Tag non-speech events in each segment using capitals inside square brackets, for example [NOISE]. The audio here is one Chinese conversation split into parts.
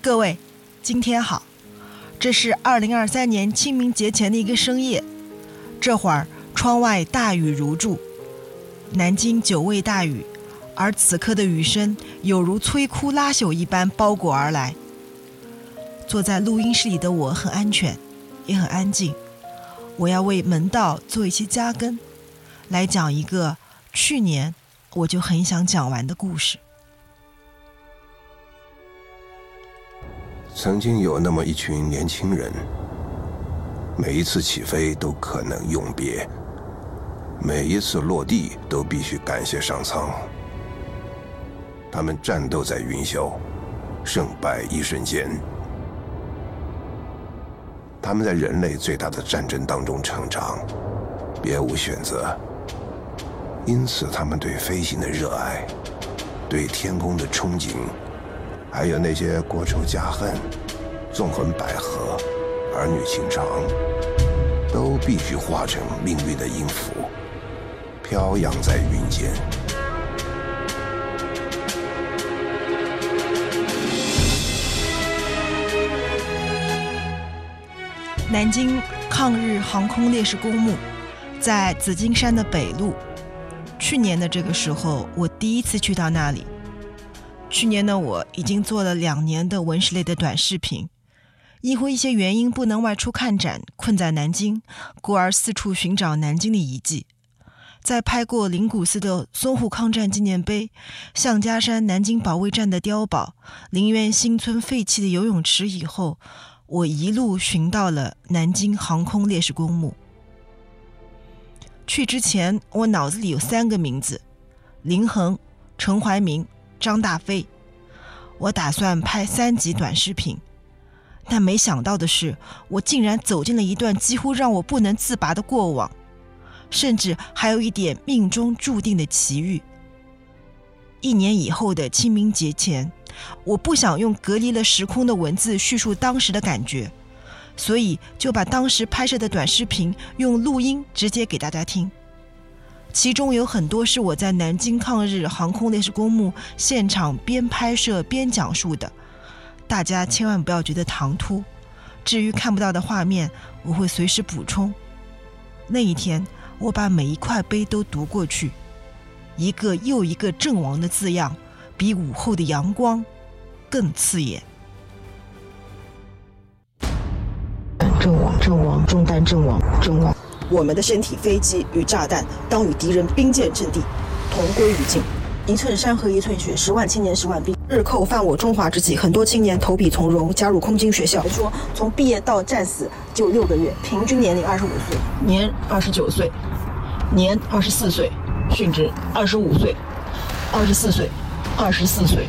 各位，今天好，这是二零二三年清明节前的一个深夜，这会儿窗外大雨如注，南京久未大雨，而此刻的雨声有如摧枯拉朽一般包裹而来。坐在录音室里的我很安全，也很安静。我要为门道做一些加更，来讲一个去年我就很想讲完的故事。曾经有那么一群年轻人，每一次起飞都可能永别，每一次落地都必须感谢上苍。他们战斗在云霄，胜败一瞬间。他们在人类最大的战争当中成长，别无选择。因此，他们对飞行的热爱，对天空的憧憬。还有那些国仇家恨、纵横捭阖、儿女情长，都必须化成命运的音符，飘扬在云间。南京抗日航空烈士公墓在紫金山的北路。去年的这个时候，我第一次去到那里。去年的我已经做了两年的文史类的短视频，因为一些原因不能外出看展，困在南京，故而四处寻找南京的遗迹。在拍过灵谷寺的淞沪抗战纪念碑、向家山南京保卫战的碉堡、林园新村废弃的游泳池以后，我一路寻到了南京航空烈士公墓。去之前，我脑子里有三个名字：林恒、陈怀民。张大飞，我打算拍三集短视频，但没想到的是，我竟然走进了一段几乎让我不能自拔的过往，甚至还有一点命中注定的奇遇。一年以后的清明节前，我不想用隔离了时空的文字叙述当时的感觉，所以就把当时拍摄的短视频用录音直接给大家听。其中有很多是我在南京抗日航空烈士公墓现场边拍摄边讲述的，大家千万不要觉得唐突。至于看不到的画面，我会随时补充。那一天，我把每一块碑都读过去，一个又一个“阵亡”的字样，比午后的阳光更刺眼。阵亡，阵亡，中弹阵亡，阵亡。我们的身体、飞机与炸弹，当与敌人兵舰阵地同归于尽。一寸山河一寸血，十万青年十万兵。日寇犯我中华之际，很多青年投笔从戎，加入空军学校。说从毕业到战死就六个月，平均年龄二十五岁，年二十九岁，年二十四岁，殉职二十五岁，二十四岁，二十四岁，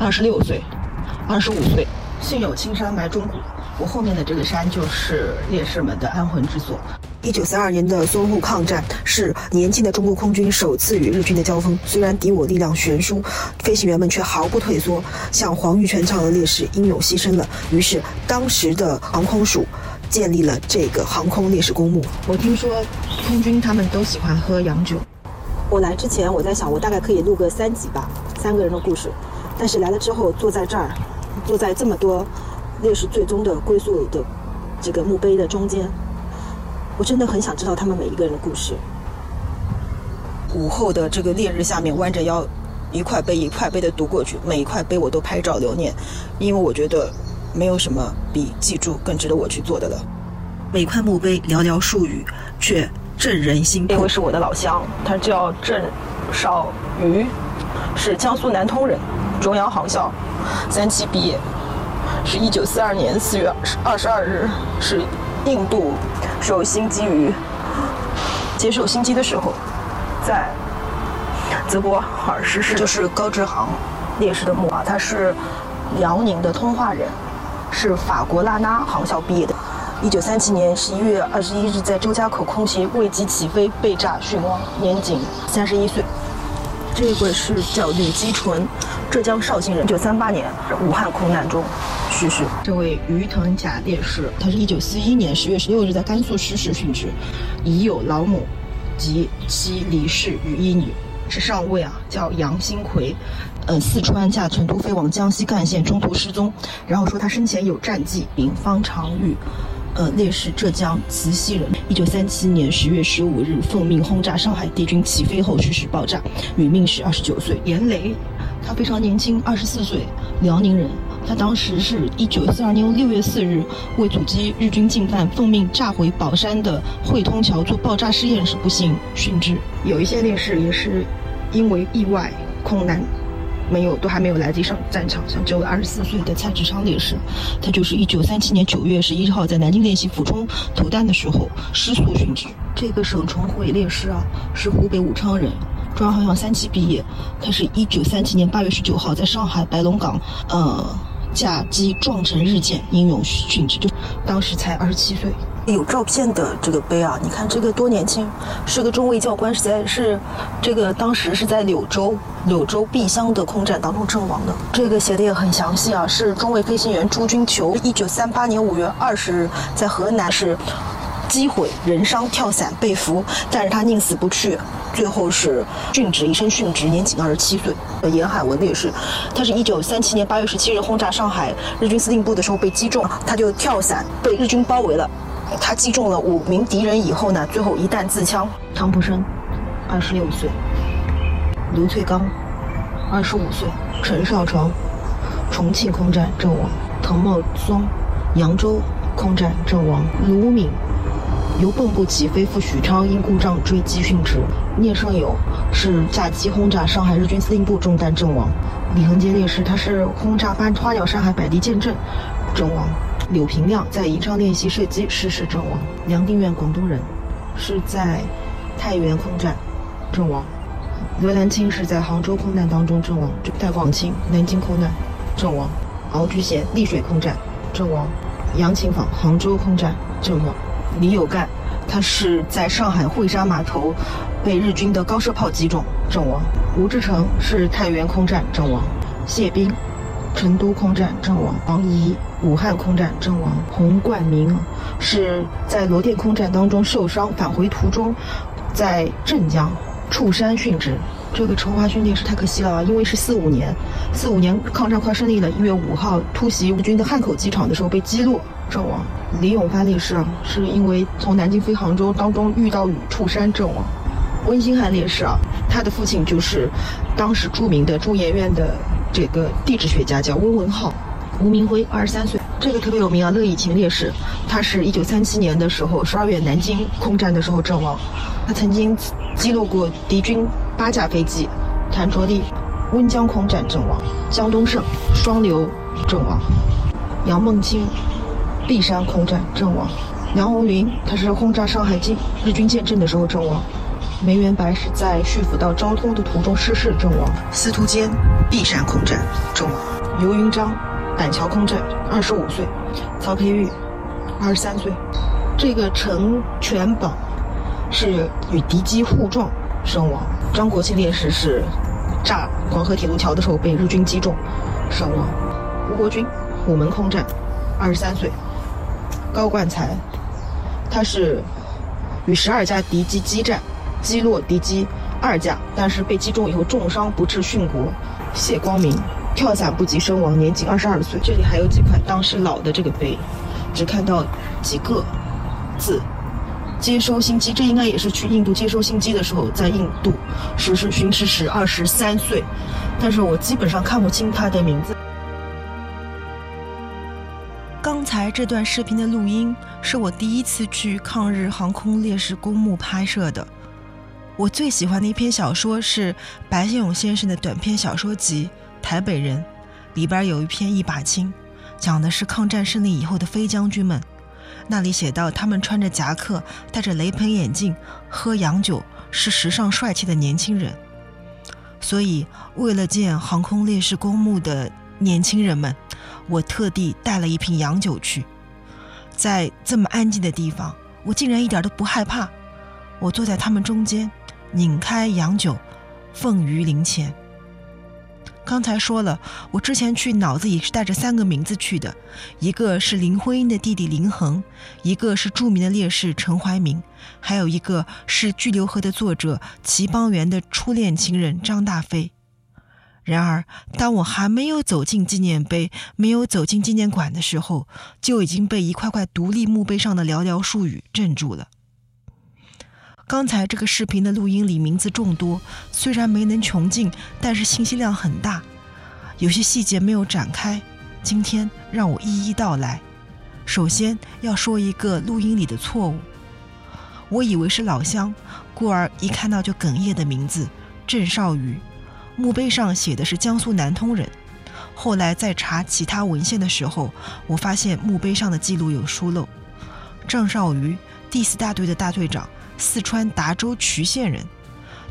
二十六岁，二十五岁。幸有青山埋忠骨，我后面的这个山就是烈士们的安魂之所。一九三二年的淞沪抗战是年轻的中国空军首次与日军的交锋。虽然敌我力量悬殊，飞行员们却毫不退缩，像黄玉泉这样的烈士英勇牺牲了。于是，当时的航空署建立了这个航空烈士公墓。我听说空军他们都喜欢喝洋酒。我来之前，我在想，我大概可以录个三集吧，三个人的故事。但是来了之后，坐在这儿，坐在这么多烈士最终的归宿的这个墓碑的中间。我真的很想知道他们每一个人的故事。午后的这个烈日下面，弯着腰，一块碑一块碑的读过去，每一块碑我都拍照留念，因为我觉得没有什么比记住更值得我去做的了。每块墓碑寥寥数语，却震人心魄。这位是我的老乡，他叫郑少瑜，是江苏南通人，中央航校三期毕业，是一九四二年四月二十二日，是印度。受新机于接受新机的时候，在泽博尔逝世，就是高志航烈士的墓啊。他是辽宁的通化人，是法国拉纳航校毕业的。一九三七年十一月二十一日，在周家口空袭未及起飞被炸殉亡，年仅三十一岁。这个是叫吕基纯，浙江绍兴人，一九三八年武汉空难中。去世。这位于腾甲烈士，他是一九四一年十月十六日在甘肃失事殉职，已有老母及妻离世与一女，是上尉啊，叫杨新奎，呃，四川驾成都飞往江西赣县，中途失踪。然后说他生前有战绩，名方长玉，呃，烈士，浙江慈溪人。一九三七年十月十五日，奉命轰炸上海敌军起飞后实施爆炸，殒命时二十九岁。严雷，他非常年轻，二十四岁，辽宁人。他当时是一九四二年六月四日，为阻击日军进犯，奉命炸毁宝山的汇通桥做爆炸试验时不幸殉职。有一些烈士也是因为意外空难，没有都还没有来得及上战场。像只有二十四岁的蔡志昌烈士，他就是一九三七年九月十一号在南京练习俯冲投弹的时候失速殉职。这个沈崇慧烈士啊，是湖北武昌人。中央航校三期毕业，他是一九三七年八月十九号在上海白龙港，呃。驾机撞沉日舰，英勇殉职，就当时才二十七岁。有照片的这个碑啊，你看这个多年轻，是个中尉教官，实在是这个当时是在柳州柳州碧乡的空战当中阵亡的。这个写的也很详细啊，是中尉飞行员朱军求，一九三八年五月二十日在河南是。击毁人伤跳伞被俘，但是他宁死不屈，最后是殉职，一生殉职，年仅二十七岁。严海文烈士，他是一九三七年八月十七日轰炸上海日军司令部的时候被击中，他就跳伞被日军包围了，他击中了五名敌人以后呢，最后一弹自枪。汤普生，二十六岁。卢翠刚，二十五岁。陈少床，重庆空战阵亡。滕茂松，扬州空战阵亡。卢敏。由蚌埠起飞赴许昌，因故障坠机殉职。聂胜友是驾机轰炸上海日军司令部中弹阵亡。李恒杰烈士，他是轰炸班花鸟山海百地舰阵阵亡。柳平亮在宜昌练习射击失事阵亡。梁定远，广东人，是在太原空战阵亡。刘兰清是在杭州空难当中阵亡。戴广清，南京空难阵亡。敖菊贤，丽水空战阵亡。杨琴坊，杭州空战阵亡。李有干，他是在上海惠山码头被日军的高射炮击中阵亡。吴志成是太原空战阵亡。谢斌，成都空战阵亡。王仪，武汉空战阵亡。洪冠明是在罗店空战当中受伤，返回途中在镇江触山殉职。这个陈华勋烈士太可惜了啊，因为是四五年，四五年抗战快胜利了，一月五号突袭日军的汉口机场的时候被击落。阵亡，李永发烈士啊，是因为从南京飞杭州当中遇到雨触山阵亡。温馨汉烈士啊，他的父亲就是当时著名的中研院的这个地质学家，叫温文浩。吴明辉，二十三岁，这个特别有名啊。乐以琴烈士，他是一九三七年的时候十二月南京空战的时候阵亡，他曾经击落过敌军八架飞机。谭卓立，温江空战阵亡。江东胜，双流阵亡。杨梦清。璧山空战阵亡，梁红林他是轰炸上海军日军舰阵的时候阵亡，梅元白是在叙府到昭通的途中失事阵亡，司徒坚璧山空战阵亡，刘云章板桥空战二十五岁，曹培玉二十三岁，这个陈全宝是与敌机互撞身亡，张国庆烈士是炸黄河铁路桥的时候被日军击中身亡，吴国军虎门空战二十三岁。高冠才，他是与十二架敌机激战，击落敌机二架，但是被击中以后重伤不治殉国。谢光明跳伞不及身亡，年仅二十二岁。这里还有几块当时老的这个碑，只看到几个字：接收新机。这应该也是去印度接收新机的时候，在印度实施巡视时二十三岁，但是我基本上看不清他的名字。刚才这段视频的录音是我第一次去抗日航空烈士公墓拍摄的。我最喜欢的一篇小说是白先勇先生的短篇小说集《台北人》，里边有一篇《一把青》，讲的是抗战胜利以后的飞将军们。那里写到，他们穿着夹克，戴着雷朋眼镜，喝洋酒，是时尚帅气的年轻人。所以，为了见航空烈士公墓的年轻人们。我特地带了一瓶洋酒去，在这么安静的地方，我竟然一点都不害怕。我坐在他们中间，拧开洋酒，奉于灵前。刚才说了，我之前去脑子里是带着三个名字去的，一个是林徽因的弟弟林恒，一个是著名的烈士陈怀民，还有一个是《巨流河》的作者齐邦媛的初恋情人张大飞。然而，当我还没有走进纪念碑、没有走进纪念馆的时候，就已经被一块块独立墓碑上的寥寥数语镇住了。刚才这个视频的录音里名字众多，虽然没能穷尽，但是信息量很大，有些细节没有展开。今天让我一一道来。首先要说一个录音里的错误，我以为是老乡，故而一看到就哽咽的名字郑少瑜，墓碑上写的是江苏南通人。后来在查其他文献的时候，我发现墓碑上的记录有疏漏。郑少瑜，第四大队的大队长。四川达州渠县人，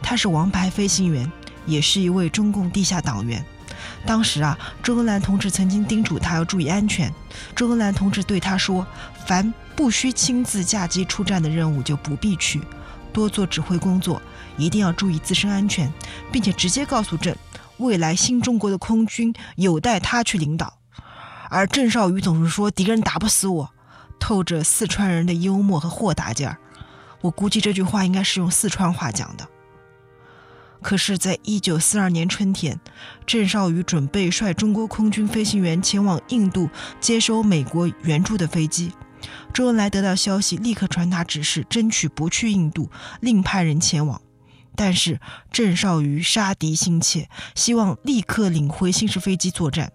他是王牌飞行员，也是一位中共地下党员。当时啊，周恩来同志曾经叮嘱他要注意安全。周恩来同志对他说：“凡不需亲自驾机出战的任务就不必去，多做指挥工作，一定要注意自身安全，并且直接告诉郑，未来新中国的空军有待他去领导。”而郑少宇总是说：“敌人打不死我”，透着四川人的幽默和豁达劲儿。我估计这句话应该是用四川话讲的。可是，在一九四二年春天，郑少宇准备率中国空军飞行员前往印度接收美国援助的飞机。周恩来得到消息，立刻传达指示，争取不去印度，另派人前往。但是郑少宇杀敌心切，希望立刻领回新式飞机作战，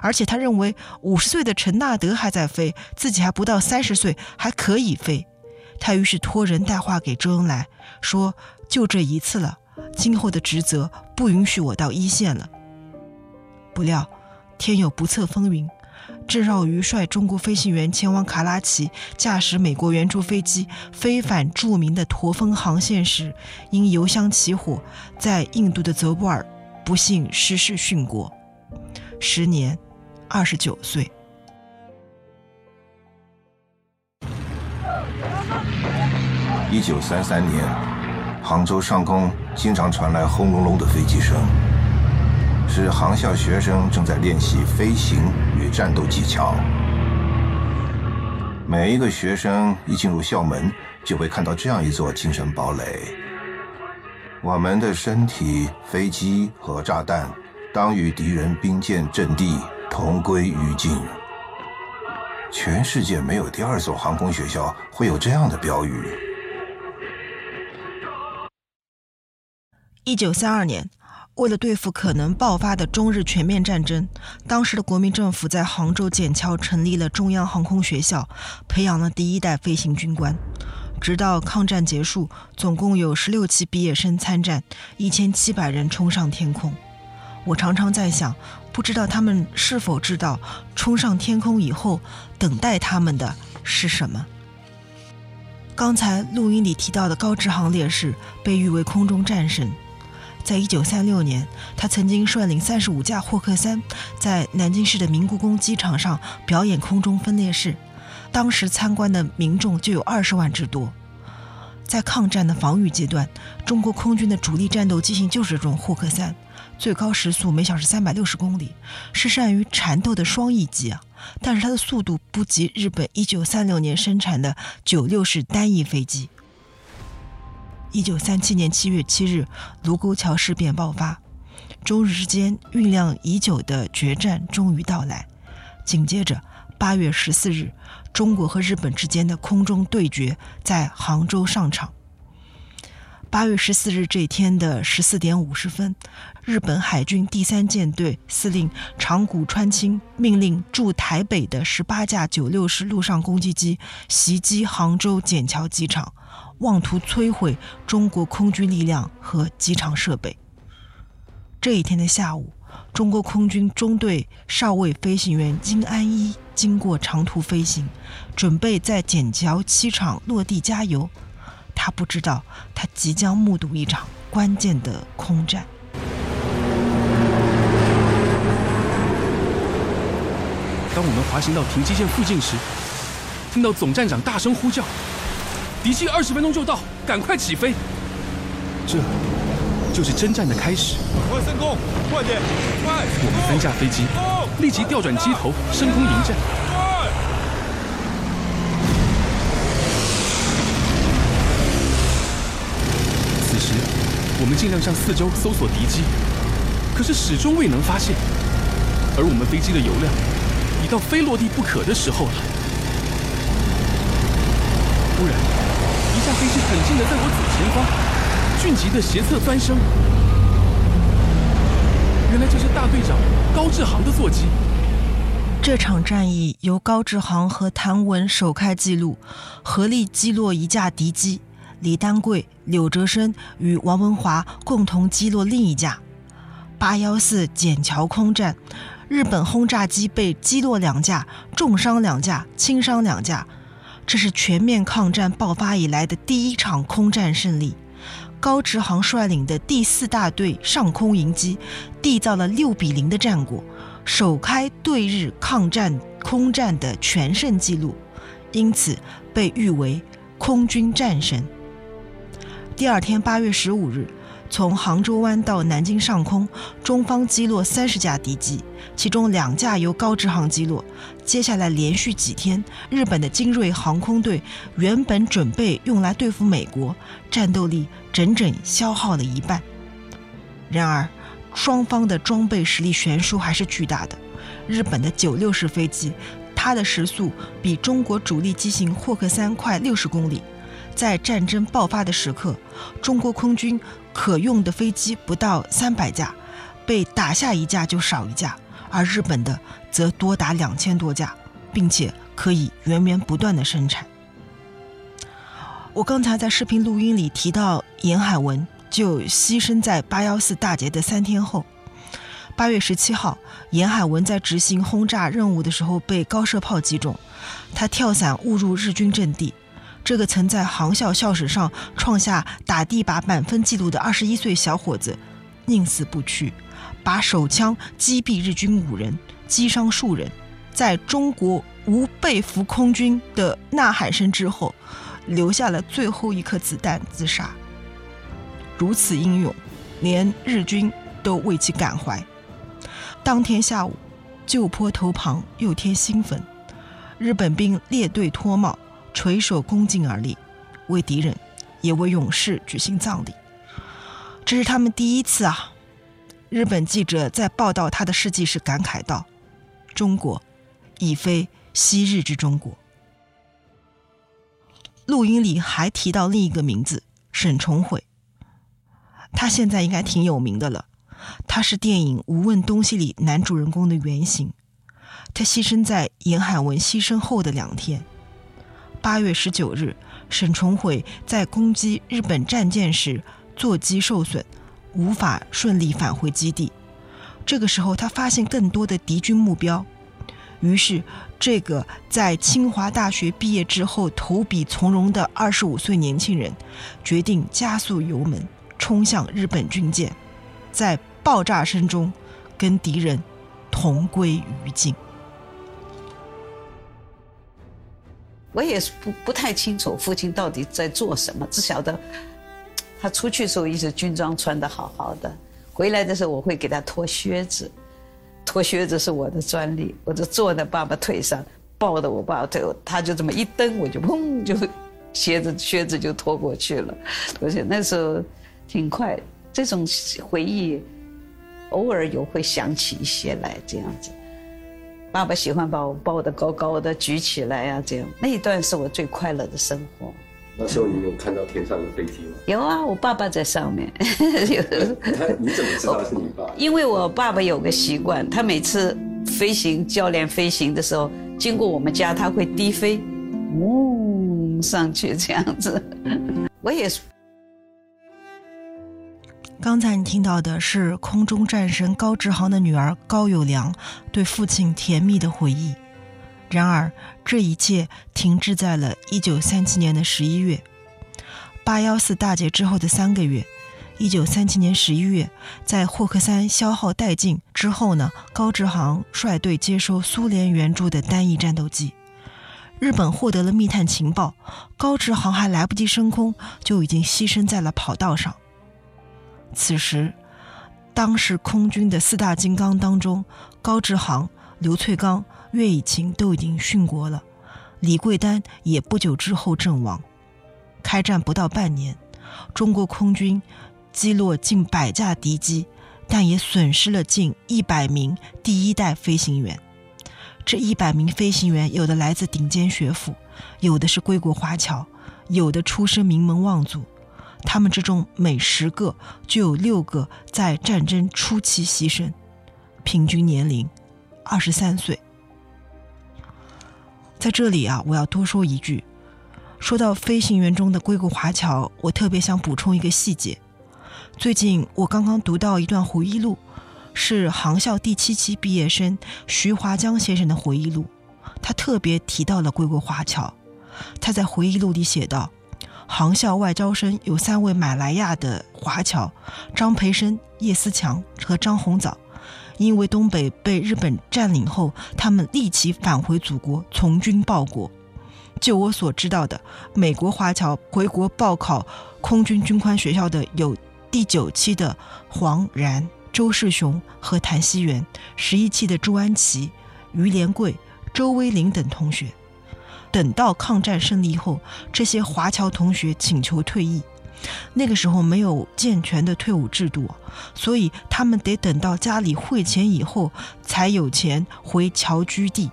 而且他认为五十岁的陈纳德还在飞，自己还不到三十岁，还可以飞。他于是托人带话给周恩来，说：“就这一次了，今后的职责不允许我到一线了。”不料天有不测风云，郑少瑜率中国飞行员前往卡拉奇，驾驶美国援助飞机飞返著名的驼峰航线时，因油箱起火，在印度的泽布尔不幸失事殉国，时年二十九岁。一九三三年，杭州上空经常传来轰隆隆的飞机声，是航校学生正在练习飞行与战斗技巧。每一个学生一进入校门，就会看到这样一座精神堡垒：我们的身体、飞机和炸弹，当与敌人兵舰阵地同归于尽。全世界没有第二所航空学校会有这样的标语。一九三二年，为了对付可能爆发的中日全面战争，当时的国民政府在杭州笕桥成立了中央航空学校，培养了第一代飞行军官。直到抗战结束，总共有十六期毕业生参战，一千七百人冲上天空。我常常在想，不知道他们是否知道，冲上天空以后，等待他们的是什么？刚才录音里提到的高志航烈士，被誉为空中战神。在一九三六年，他曾经率领三十五架霍克三，在南京市的明故宫机场上表演空中分列式，当时参观的民众就有二十万之多。在抗战的防御阶段，中国空军的主力战斗机型就是这种霍克三，最高时速每小时三百六十公里，是善于缠斗的双翼机啊。但是它的速度不及日本一九三六年生产的九六式单翼飞机。一九三七年七月七日，卢沟桥事变爆发，中日之间酝酿已久的决战终于到来。紧接着，八月十四日，中国和日本之间的空中对决在杭州上场。八月十四日这天的十四点五十分，日本海军第三舰队司令长谷川清命令驻台北的十八架九六式陆上攻击机袭击杭州笕桥机场。妄图摧毁中国空军力量和机场设备。这一天的下午，中国空军中队少尉飞行员金安一经过长途飞行，准备在笕桥机场落地加油。他不知道，他即将目睹一场关键的空战。当我们滑行到停机线附近时，听到总站长大声呼叫。敌机二十分钟就到，赶快起飞！这，就是征战的开始。快升空，快点，快！我们三架飞机立即调转机头升空迎战。此时，我们尽量向四周搜索敌机，可是始终未能发现。而我们飞机的油量已到非落地不可的时候了。突然，飞机很近的在我左前方，迅疾的斜侧翻升。原来这是大队长高志航的座机。这场战役由高志航和谭文首开纪录，合力击落一架敌机；李丹桂、柳哲生与王文华共同击落另一架。八幺四笕桥空战，日本轰炸机被击落两架，重伤两架，轻伤两架。这是全面抗战爆发以来的第一场空战胜利。高志航率领的第四大队上空迎击，缔造了六比零的战果，首开对日抗战空战的全胜纪录，因此被誉为“空军战神”。第二天，八月十五日。从杭州湾到南京上空，中方击落三十架敌机，其中两架由高志航击落。接下来连续几天，日本的精锐航空队原本准备用来对付美国，战斗力整整消耗了一半。然而，双方的装备实力悬殊还是巨大的。日本的九六式飞机，它的时速比中国主力机型霍克三快六十公里。在战争爆发的时刻，中国空军可用的飞机不到三百架，被打下一架就少一架，而日本的则多达两千多架，并且可以源源不断的生产。我刚才在视频录音里提到，严海文就牺牲在八幺四大捷的三天后，八月十七号，严海文在执行轰炸任务的时候被高射炮击中，他跳伞误入日军阵地。这个曾在航校校史上创下打地靶满分记录的二十一岁小伙子，宁死不屈，把手枪击毙日军五人，击伤数人，在中国无被俘空军的呐喊声之后，留下了最后一颗子弹自杀。如此英勇，连日军都为其感怀。当天下午，旧坡头旁又添新坟，日本兵列队脱帽。垂手恭敬而立，为敌人，也为勇士举行葬礼。这是他们第一次啊！日本记者在报道他的事迹时感慨道：“中国已非昔日之中国。”录音里还提到另一个名字沈重悔，他现在应该挺有名的了。他是电影《无问东西》里男主人公的原型。他牺牲在严海文牺牲后的两天。八月十九日，沈重毁在攻击日本战舰时座机受损，无法顺利返回基地。这个时候，他发现更多的敌军目标，于是这个在清华大学毕业之后投笔从戎的二十五岁年轻人，决定加速油门冲向日本军舰，在爆炸声中跟敌人同归于尽。我也不不太清楚父亲到底在做什么，只晓得他出去的时候一直军装穿得好好的，回来的时候我会给他脱靴子，脱靴子是我的专利，我就坐在爸爸腿上，抱着我爸爸腿，他就这么一蹬，我就砰就鞋子靴子就脱过去了，而且那时候挺快，这种回忆偶尔有会想起一些来这样子。爸爸喜欢把我抱得高高的，举起来呀，这样那一段是我最快乐的生活。那时候你有看到天上的飞机吗？有啊，我爸爸在上面。他你怎么知道是你爸？[LAUGHS] 因为我爸爸有个习惯，他每次飞行教练飞行的时候，经过我们家，他会低飞，嗡上去这样子。[LAUGHS] 我也是。刚才你听到的是空中战神高志航的女儿高友良对父亲甜蜜的回忆。然而，这一切停滞在了1937年的十一月。八幺四大捷之后的三个月，1937年十一月，在霍克三消耗殆尽之后呢，高志航率队接收苏联援助的单翼战斗机。日本获得了密探情报，高志航还来不及升空，就已经牺牲在了跑道上。此时，当时空军的四大金刚当中，高志航、刘翠刚、岳以晴都已经殉国了，李桂丹也不久之后阵亡。开战不到半年，中国空军击落近百架敌机，但也损失了近一百名第一代飞行员。这一百名飞行员，有的来自顶尖学府，有的是归国华侨，有的出身名门望族。他们之中每十个就有六个在战争初期牺牲，平均年龄二十三岁。在这里啊，我要多说一句，说到飞行员中的归国华侨，我特别想补充一个细节。最近我刚刚读到一段回忆录。是航校第七期毕业生徐华江先生的回忆录，他特别提到了归国华侨。他在回忆录里写道：航校外招生有三位马来亚的华侨，张培生、叶思强和张洪藻。因为东北被日本占领后，他们立即返回祖国，从军报国。就我所知道的，美国华侨回国报考空军军官学校的有第九期的黄然。周世雄和谭希元，十一期的朱安琪、于连贵、周威林等同学，等到抗战胜利后，这些华侨同学请求退役。那个时候没有健全的退伍制度，所以他们得等到家里汇钱以后，才有钱回侨居地。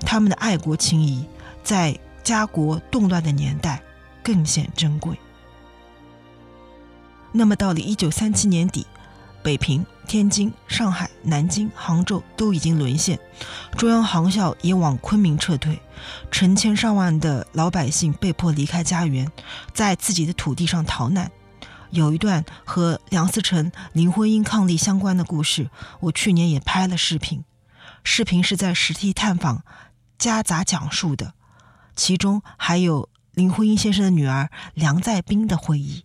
他们的爱国情谊，在家国动乱的年代更显珍贵。那么到了一九三七年底。北平、天津、上海、南京、杭州都已经沦陷，中央航校也往昆明撤退，成千上万的老百姓被迫离开家园，在自己的土地上逃难。有一段和梁思成、林徽因抗力相关的故事，我去年也拍了视频，视频是在实地探访夹杂讲述的，其中还有林徽因先生的女儿梁再冰的回忆。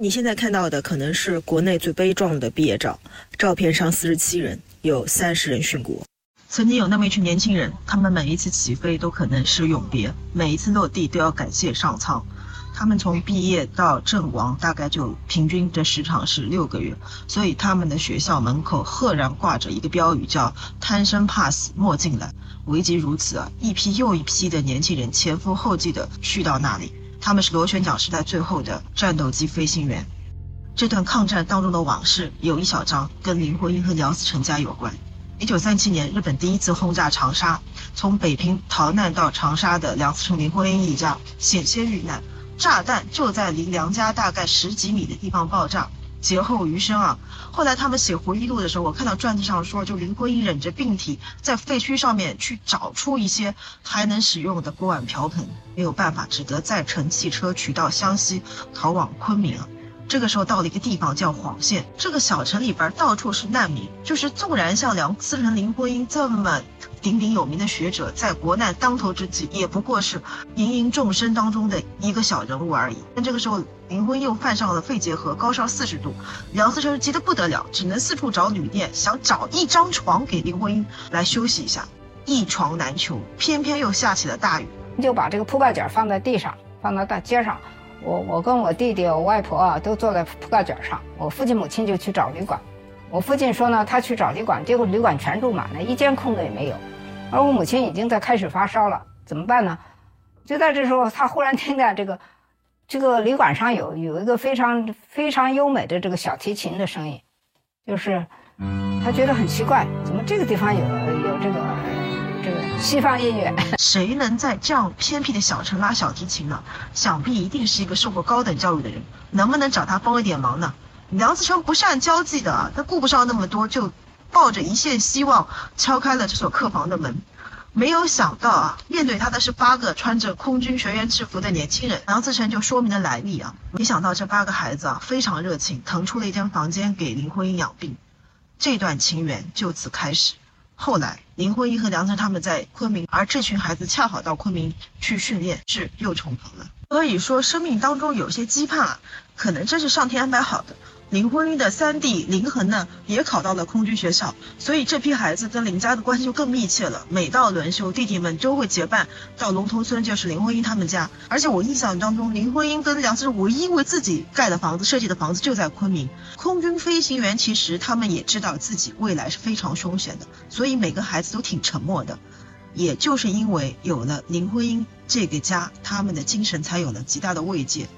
你现在看到的可能是国内最悲壮的毕业照，照片上四十七人，有三十人殉国。曾经有那么一群年轻人，他们每一次起飞都可能是永别，每一次落地都要感谢上苍。他们从毕业到阵亡，大概就平均的时长是六个月，所以他们的学校门口赫然挂着一个标语，叫“贪生怕死莫进来”。唯即如此啊，一批又一批的年轻人前赴后继地去到那里。他们是螺旋桨时代最后的战斗机飞行员。这段抗战当中的往事有一小章跟林徽因和梁思成家有关。一九三七年，日本第一次轰炸长沙，从北平逃难到长沙的梁思成、林徽因一家险些遇难，炸弹就在离梁家大概十几米的地方爆炸。劫后余生啊！后来他们写回忆录的时候，我看到传记上说，就林徽因忍着病体，在废墟上面去找出一些还能使用的锅碗瓢盆，没有办法，只得再乘汽车取到湘西，逃往昆明。这个时候到了一个地方叫黄县，这个小城里边到处是难民，就是纵然像梁思成、林徽因这么。鼎鼎有名的学者，在国难当头之际，也不过是芸芸众生当中的一个小人物而已。但这个时候，林徽因又犯上了肺结核，高烧四十度，梁思成急得不得了，只能四处找旅店，想找一张床给林徽因来休息一下，一床难求，偏偏又下起了大雨，就把这个铺盖卷放在地上，放到大街上。我我跟我弟弟、我外婆啊，都坐在铺盖卷上。我父亲母亲就去找旅馆。我父亲说呢，他去找旅馆，结果旅馆全住满了，一间空的也没有。而我母亲已经在开始发烧了，怎么办呢？就在这时候，他忽然听见这个，这个旅馆上有有一个非常非常优美的这个小提琴的声音，就是他觉得很奇怪，怎么这个地方有有这个这个西方音乐？谁能在这样偏僻的小城拉小提琴呢？想必一定是一个受过高等教育的人，能不能找他帮一点忙呢？梁思成不善交际的，他顾不上那么多，就抱着一线希望敲开了这所客房的门。没有想到啊，面对他的是八个穿着空军学员制服的年轻人。梁思成就说明了来历啊，没想到这八个孩子啊非常热情，腾出了一间房间给林徽因养病。这段情缘就此开始。后来林徽因和梁思他们在昆明，而这群孩子恰好到昆明去训练，是又重逢了。所以说，生命当中有些羁绊啊，可能真是上天安排好的。林徽因的三弟林恒呢，也考到了空军学校，所以这批孩子跟林家的关系就更密切了。每到轮休，弟弟们都会结伴到龙头村，就是林徽因他们家。而且我印象当中，林徽因跟梁思成唯一为自己盖的房子、设计的房子就在昆明。空军飞行员其实他们也知道自己未来是非常凶险的，所以每个孩子都挺沉默的。也就是因为有了林徽因这个家，他们的精神才有了极大的慰藉。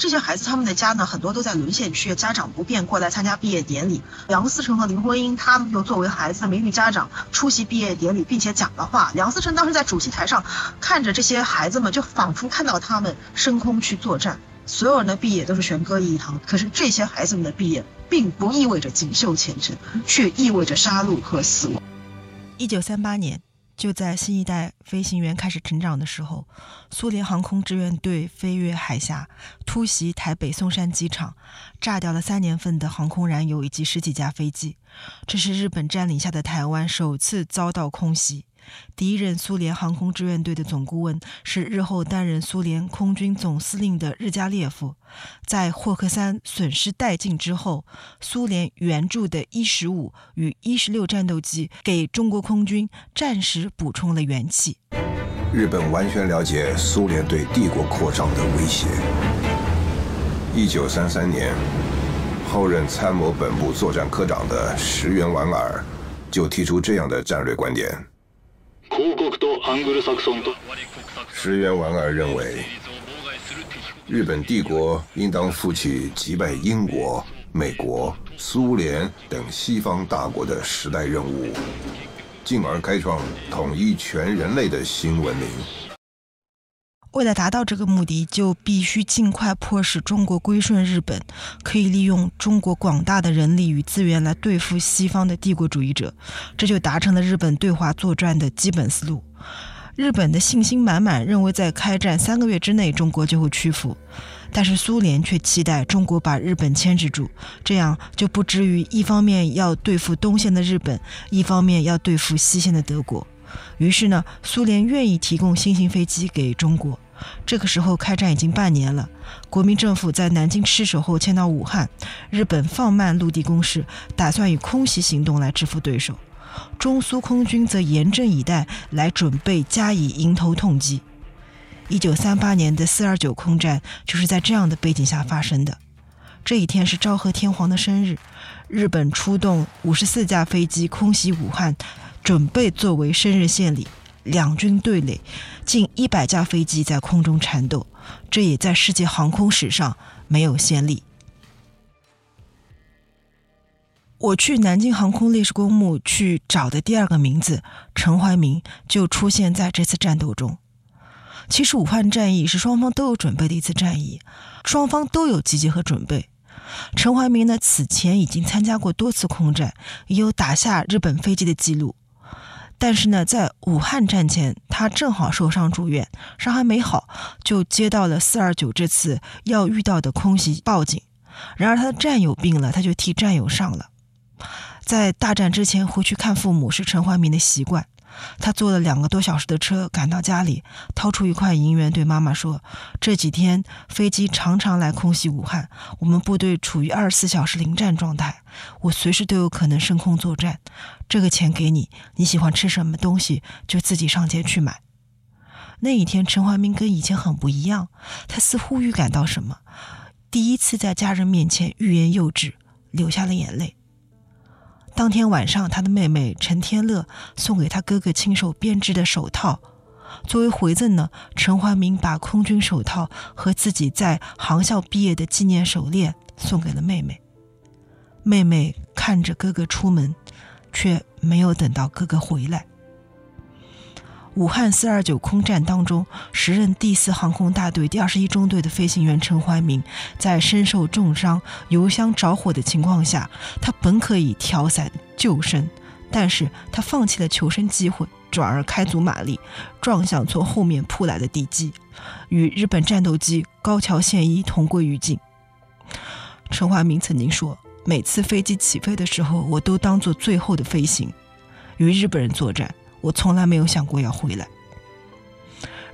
这些孩子他们的家呢，很多都在沦陷区，家长不便过来参加毕业典礼。梁思成和林徽因他们又作为孩子的名誉家长出席毕业典礼，并且讲了话。梁思成当时在主席台上看着这些孩子们，就仿佛看到他们升空去作战。所有人的毕业都是悬歌一堂，可是这些孩子们的毕业并不意味着锦绣前程，却意味着杀戮和死亡。一九三八年。就在新一代飞行员开始成长的时候，苏联航空志愿队飞越海峡，突袭台北松山机场，炸掉了三年份的航空燃油以及十几架飞机。这是日本占领下的台湾首次遭到空袭。第一任苏联航空志愿队的总顾问是日后担任苏联空军总司令的日加列夫。在霍克山损失殆尽之后，苏联援助的伊十五与伊十六战斗机给中国空军暂时补充了元气。日本完全了解苏联对帝国扩张的威胁。一九三三年，后任参谋本部作战科长的石原莞尔就提出这样的战略观点。石原莞尔认为，日本帝国应当负起击败英国、美国、苏联等西方大国的时代任务，进而开创统一全人类的新文明。为了达到这个目的，就必须尽快迫使中国归顺日本，可以利用中国广大的人力与资源来对付西方的帝国主义者，这就达成了日本对华作战的基本思路。日本的信心满满，认为在开战三个月之内，中国就会屈服，但是苏联却期待中国把日本牵制住，这样就不至于一方面要对付东线的日本，一方面要对付西线的德国。于是呢，苏联愿意提供新型飞机给中国。这个时候开战已经半年了，国民政府在南京失守后迁到武汉，日本放慢陆地攻势，打算以空袭行动来制服对手。中苏空军则严阵以待，来准备加以迎头痛击。一九三八年的四二九空战就是在这样的背景下发生的。这一天是昭和天皇的生日，日本出动五十四架飞机空袭武汉。准备作为生日献礼，两军对垒，近一百架飞机在空中缠斗，这也在世界航空史上没有先例。我去南京航空烈士公墓去找的第二个名字陈怀民，就出现在这次战斗中。其实武汉战役是双方都有准备的一次战役，双方都有集结和准备。陈怀民呢，此前已经参加过多次空战，也有打下日本飞机的记录。但是呢，在武汉战前，他正好受伤住院，伤还没好，就接到了四二九这次要遇到的空袭报警。然而他的战友病了，他就替战友上了。在大战之前回去看父母是陈怀民的习惯。他坐了两个多小时的车赶到家里，掏出一块银元对妈妈说：“这几天飞机常常来空袭武汉，我们部队处于二十四小时临战状态，我随时都有可能升空作战。这个钱给你，你喜欢吃什么东西就自己上街去买。”那一天，陈怀民跟以前很不一样，他似乎预感到什么，第一次在家人面前欲言又止，流下了眼泪。当天晚上，他的妹妹陈天乐送给他哥哥亲手编织的手套，作为回赠呢。陈怀民把空军手套和自己在航校毕业的纪念手链送给了妹妹。妹妹看着哥哥出门，却没有等到哥哥回来。武汉四二九空战当中，时任第四航空大队第二十一中队的飞行员陈怀民，在身受重伤、油箱着火的情况下，他本可以跳伞救生，但是他放弃了求生机会，转而开足马力撞向从后面扑来的敌机，与日本战斗机高桥宪一同归于尽。陈怀民曾经说：“每次飞机起飞的时候，我都当做最后的飞行，与日本人作战。”我从来没有想过要回来。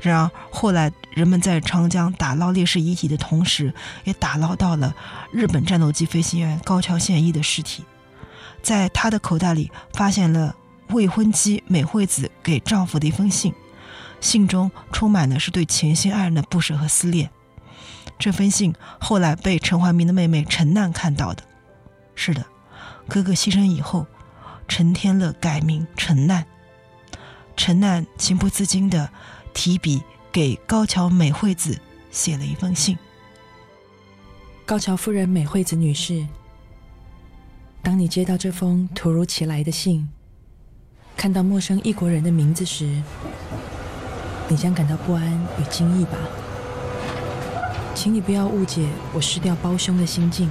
然而后来人们在长江打捞烈士遗体的同时，也打捞到了日本战斗机飞行员高桥宪一的尸体，在他的口袋里发现了未婚妻美惠子给丈夫的一封信，信中充满的是对前线爱人的不舍和思念。这封信后来被陈怀民的妹妹陈难看到的。是的，哥哥牺牲以后，陈天乐改名陈难。陈难情不自禁地提笔给高桥美惠子写了一封信。高桥夫人美惠子女士，当你接到这封突如其来的信，看到陌生异国人的名字时，你将感到不安与惊异吧？请你不要误解我失掉胞兄的心境，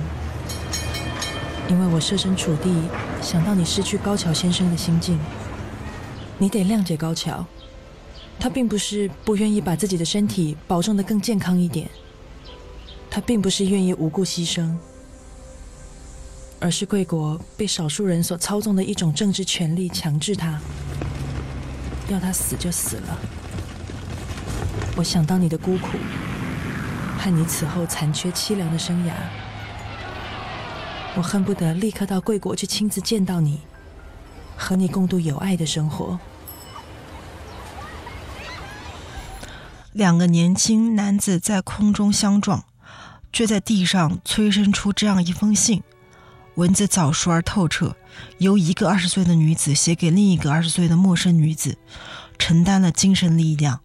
因为我设身处地想到你失去高桥先生的心境。你得谅解高桥，他并不是不愿意把自己的身体保重得更健康一点，他并不是愿意无故牺牲，而是贵国被少数人所操纵的一种政治权力强制他，要他死就死了。我想到你的孤苦，和你此后残缺凄凉的生涯，我恨不得立刻到贵国去亲自见到你。和你共度有爱的生活。两个年轻男子在空中相撞，却在地上催生出这样一封信，文字早熟而透彻，由一个二十岁的女子写给另一个二十岁的陌生女子，承担了精神力量，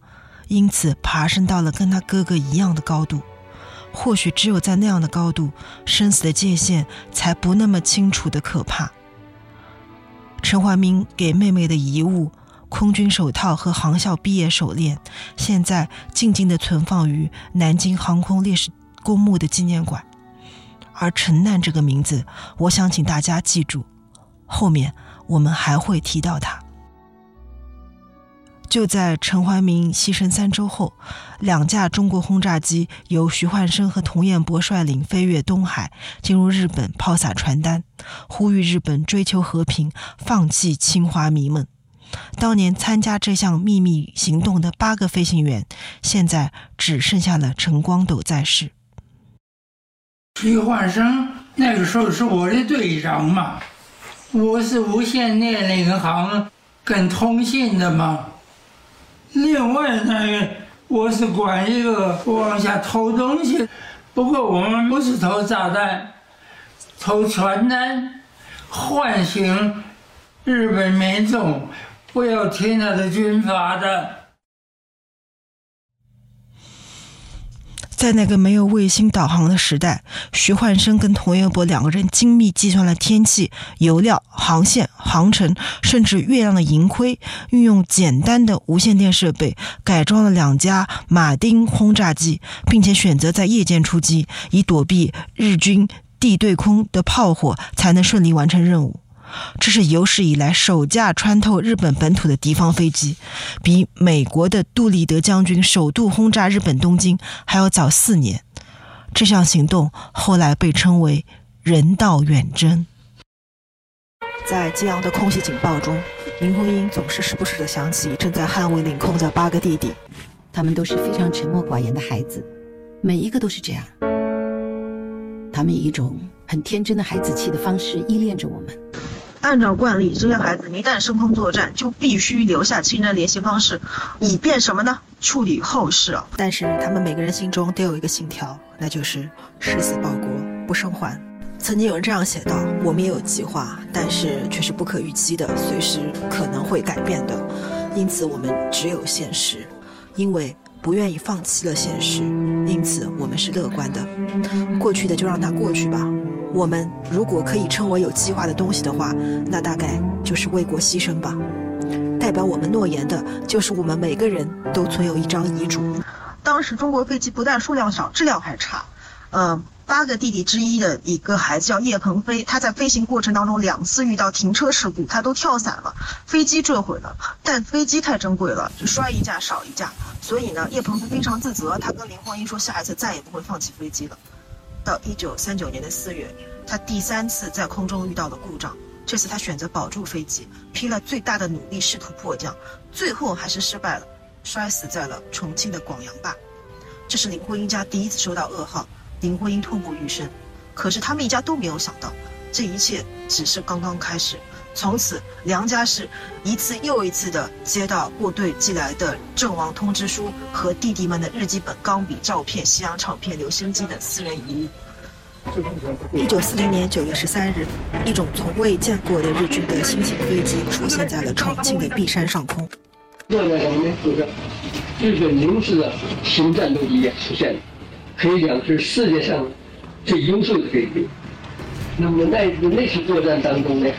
因此爬升到了跟他哥哥一样的高度。或许只有在那样的高度，生死的界限才不那么清楚的可怕。陈怀明给妹妹的遗物——空军手套和航校毕业手链，现在静静地存放于南京航空烈士公墓的纪念馆。而陈难这个名字，我想请大家记住，后面我们还会提到他。就在陈怀民牺牲三周后，两架中国轰炸机由徐焕生和童彦博率领飞越东海，进入日本，抛洒传单，呼吁日本追求和平，放弃侵华迷梦。当年参加这项秘密行动的八个飞行员，现在只剩下了陈光斗在世。徐焕生那个时候是我的队长嘛，我是无线电领航跟通信的嘛。另外呢，我是管一个往下偷东西，不过我们不是偷炸弹，偷传单，唤醒日本民众不要听他的军阀的。在那个没有卫星导航的时代，徐焕生跟童彦博两个人精密计算了天气、油料、航线、航程，甚至月亮的盈亏，运用简单的无线电设备改装了两架马丁轰炸机，并且选择在夜间出击，以躲避日军地对空的炮火，才能顺利完成任务。这是有史以来首架穿透日本本土的敌方飞机，比美国的杜立德将军首度轰炸日本东京还要早四年。这项行动后来被称为“人道远征”。在激昂的空袭警报中，林徽因总是时不时地想起正在捍卫领空的八个弟弟。他们都是非常沉默寡言的孩子，每一个都是这样。他们以一种很天真的孩子气的方式依恋着我们。按照惯例，这些孩子一旦升空作战，就必须留下亲人联系方式，以便什么呢？处理后事。但是他们每个人心中都有一个信条，那就是誓死报国，不生还。曾经有人这样写道：“我们也有计划，但是却是不可预期的，随时可能会改变的。因此，我们只有现实，因为不愿意放弃了现实，因此我们是乐观的。过去的就让它过去吧。”我们如果可以称为有计划的东西的话，那大概就是为国牺牲吧。代表我们诺言的，就是我们每个人都存有一张遗嘱。当时中国飞机不但数量少，质量还差。嗯，八个弟弟之一的一个孩子叫叶鹏飞，他在飞行过程当中两次遇到停车事故，他都跳伞了，飞机坠毁了。但飞机太珍贵了，就摔一架少一架。所以呢，叶鹏飞非常自责，他跟林徽因说，下一次再也不会放弃飞机了。到一九三九年的四月，他第三次在空中遇到了故障。这次他选择保住飞机，拼了最大的努力试图迫降，最后还是失败了。摔死在了重庆的广阳坝。这是林徽因家第一次收到噩耗，林徽因痛不欲生。可是他们一家都没有想到，这一切只是刚刚开始。从此，梁家是一次又一次地接到部队寄来的阵亡通知书和弟弟们的日记本、钢笔、照片、西洋唱片、留声机等私人遗物。一九四零年九月十三日，一种从未见过的日军的新型飞机出现在了重庆的璧山上空。这在上面就是日本零式的新战斗机出现了，可以讲是世界上最优秀的飞机。那么在那次作战当中呢？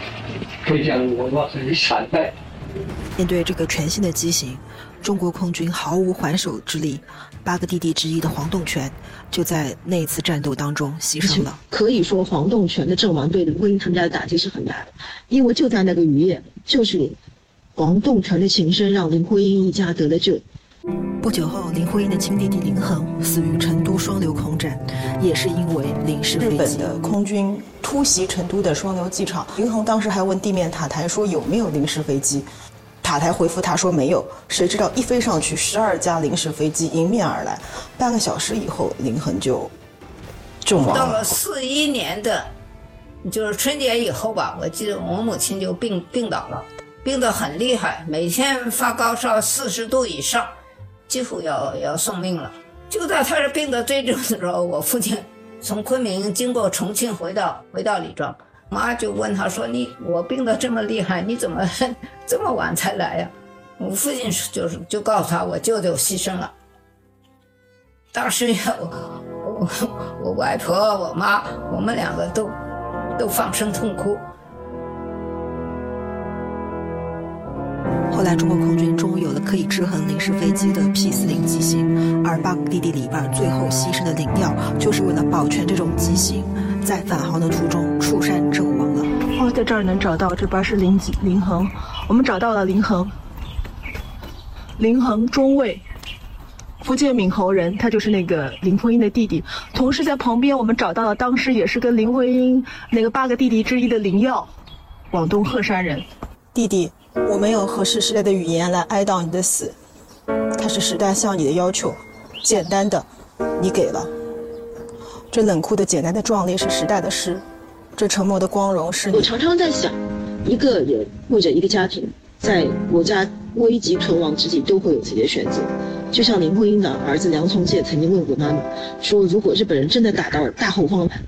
可以讲，我们很惨败。面对这个全新的机型，中国空军毫无还手之力。八个弟弟之一的黄栋全就在那次战斗当中牺牲了。可以说，黄栋全的阵亡对林徽因他们家的打击是很大的，因为就在那个雨夜，就是黄栋全的琴声让林徽因一家得了救。不久后，林徽因的亲弟弟林恒死于成都双流空战，也是因为临时飞机。日本的空军突袭成都的双流机场，林恒当时还问地面塔台说有没有临时飞机，塔台回复他说没有。谁知道一飞上去，十二架临时飞机迎面而来，半个小时以后，林恒就阵亡了。到了四一年的，就是春节以后吧，我记得我母亲就病病倒了，病得很厉害，每天发高烧四十度以上。几乎要要送命了。就在他是病得最重的时候，我父亲从昆明经过重庆回到回到李庄，妈就问他说：“你我病得这么厉害，你怎么 [LAUGHS] 这么晚才来呀？”我父亲就是就告诉他，我舅舅牺牲了。当时我我我外婆我妈我们两个都都放声痛哭。后来，中国空军终于有了可以制衡零式飞机的 P 四零机型，而八个弟弟里边最后牺牲的林耀，就是为了保全这种机型，在返航的途中触山阵亡了。哦，在这儿能找到，这边是林林恒，我们找到了林恒，林恒中尉，福建闽侯人，他就是那个林徽因的弟弟。同时在旁边，我们找到了当时也是跟林徽因那个八个弟弟之一的林耀，广东鹤山人，弟弟。我没有合适时代的语言来哀悼你的死，它是时代向你的要求，简单的，你给了。这冷酷的简单的壮烈是时代的诗，这沉默的光荣是。我常常在想，一个人或者一个家庭，在国家危急存亡之际，都会有自己的选择。就像林徽因的儿子梁从诫曾经问过妈妈，说如果日本人真的打到大后方来，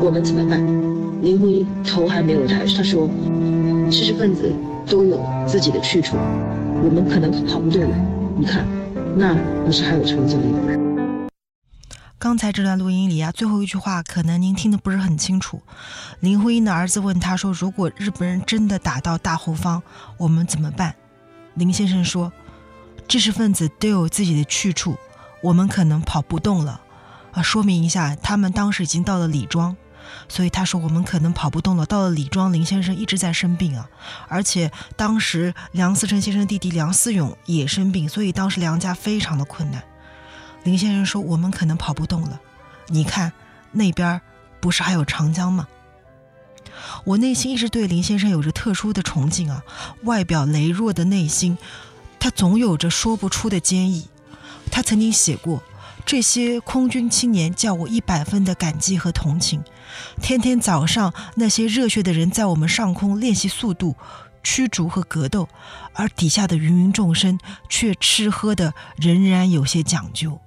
我们怎么办？林徽因头还没有抬，他说，知识分子。都有自己的去处，我们可能跑不对了。你看，那不是还有成就吗？刚才这段录音里啊，最后一句话可能您听得不是很清楚。林徽因的儿子问他说：“如果日本人真的打到大后方，我们怎么办？”林先生说：“知识分子都有自己的去处，我们可能跑不动了。”啊，说明一下，他们当时已经到了李庄。所以他说我们可能跑不动了。到了李庄，林先生一直在生病啊，而且当时梁思成先生弟弟梁思永也生病，所以当时梁家非常的困难。林先生说我们可能跑不动了，你看那边不是还有长江吗？我内心一直对林先生有着特殊的崇敬啊，外表羸弱的内心，他总有着说不出的坚毅。他曾经写过。这些空军青年叫我一百分的感激和同情。天天早上，那些热血的人在我们上空练习速度、驱逐和格斗，而底下的芸芸众生却吃喝的仍然有些讲究。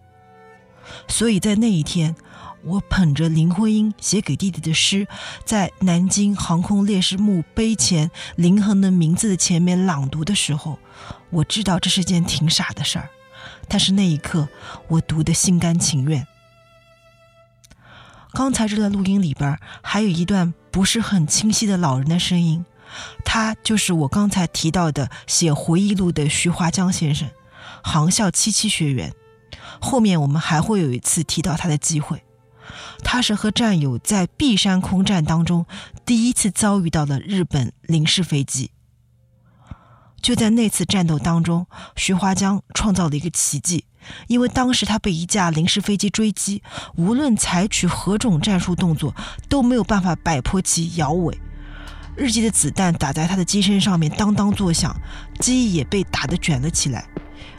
所以在那一天，我捧着林徽因写给弟弟的诗，在南京航空烈士墓碑前林恒的名字的前面朗读的时候，我知道这是件挺傻的事儿。但是那一刻，我读得心甘情愿。刚才这段录音里边还有一段不是很清晰的老人的声音，他就是我刚才提到的写回忆录的徐华江先生，航校七期学员。后面我们还会有一次提到他的机会。他是和战友在璧山空战当中第一次遭遇到了日本临时飞机。就在那次战斗当中，徐华江创造了一个奇迹，因为当时他被一架临时飞机追击，无论采取何种战术动作，都没有办法摆脱其摇尾。日机的子弹打在他的机身上面，当当作响，机翼也被打得卷了起来。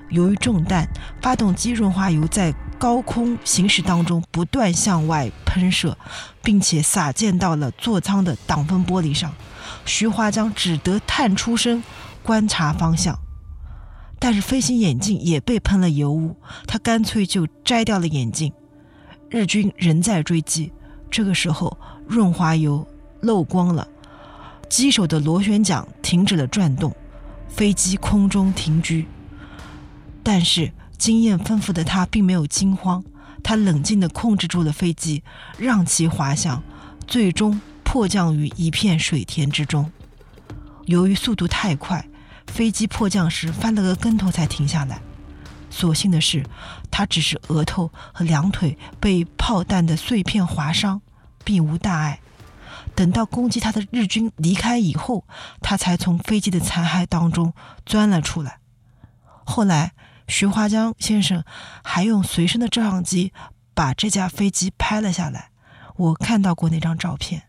由于中弹，发动机润滑油在高空行驶当中不断向外喷射，并且洒溅到了座舱的挡风玻璃上。徐华江只得探出身观察方向，但是飞行眼镜也被喷了油污，他干脆就摘掉了眼镜。日军仍在追击，这个时候润滑油漏光了，机手的螺旋桨停止了转动，飞机空中停居。但是经验丰富的他并没有惊慌，他冷静地控制住了飞机，让其滑翔，最终迫降于一片水田之中。由于速度太快，飞机迫降时翻了个跟头才停下来。所幸的是，他只是额头和两腿被炮弹的碎片划伤，并无大碍。等到攻击他的日军离开以后，他才从飞机的残骸当中钻了出来。后来。徐华江先生还用随身的照相机把这架飞机拍了下来，我看到过那张照片。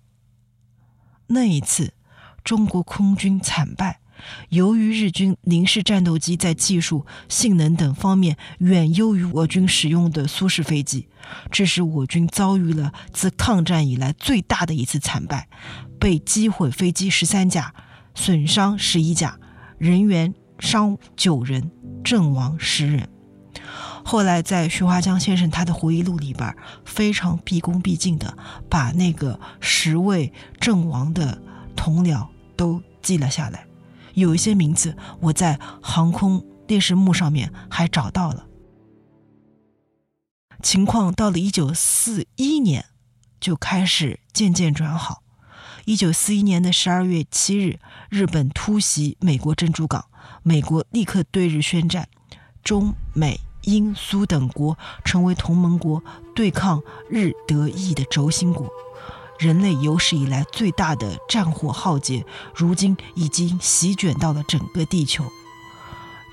那一次，中国空军惨败，由于日军零式战斗机在技术、性能等方面远优于我军使用的苏式飞机，这使我军遭遇了自抗战以来最大的一次惨败，被击毁飞机十三架，损伤十一架，人员。伤九人，阵亡十人。后来在徐华江先生他的回忆录里边，非常毕恭毕敬的把那个十位阵亡的同僚都记了下来。有一些名字我在航空烈士墓上面还找到了。情况到了一九四一年，就开始渐渐转好。一九四一年的十二月七日，日本突袭美国珍珠港。美国立刻对日宣战，中美英苏等国成为同盟国，对抗日德意的轴心国。人类有史以来最大的战火浩劫，如今已经席卷到了整个地球。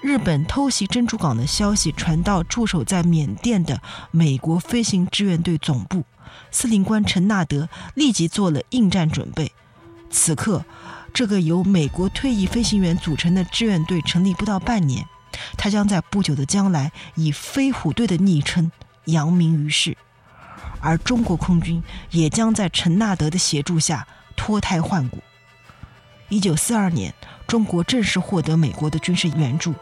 日本偷袭珍珠港的消息传到驻守在缅甸的美国飞行志愿队总部，司令官陈纳德立即做了应战准备。此刻。这个由美国退役飞行员组成的志愿队成立不到半年，他将在不久的将来以“飞虎队”的昵称扬名于世，而中国空军也将在陈纳德的协助下脱胎换骨。一九四二年，中国正式获得美国的军事援助，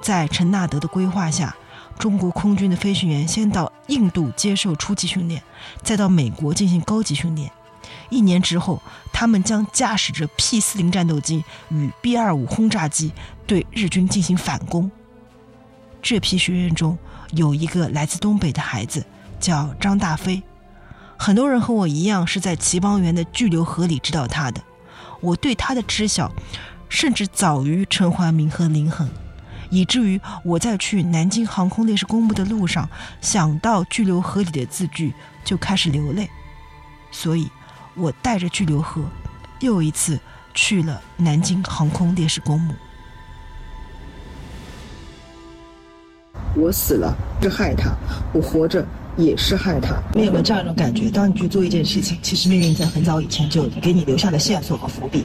在陈纳德的规划下，中国空军的飞行员先到印度接受初级训练，再到美国进行高级训练。一年之后，他们将驾驶着 P 四零战斗机与 B 二五轰炸机对日军进行反攻。这批学员中有一个来自东北的孩子，叫张大飞。很多人和我一样是在齐邦媛的巨流河里知道他的。我对他的知晓，甚至早于陈怀民和林恒，以至于我在去南京航空烈士公墓的路上，想到巨流河里的字句，就开始流泪。所以。我带着巨流河，又一次去了南京航空烈士公墓。我死了是害他，我活着。也是害他。你有没有这样一种感觉？当你去做一件事情，其实命运在很早以前就给你留下了线索和伏笔。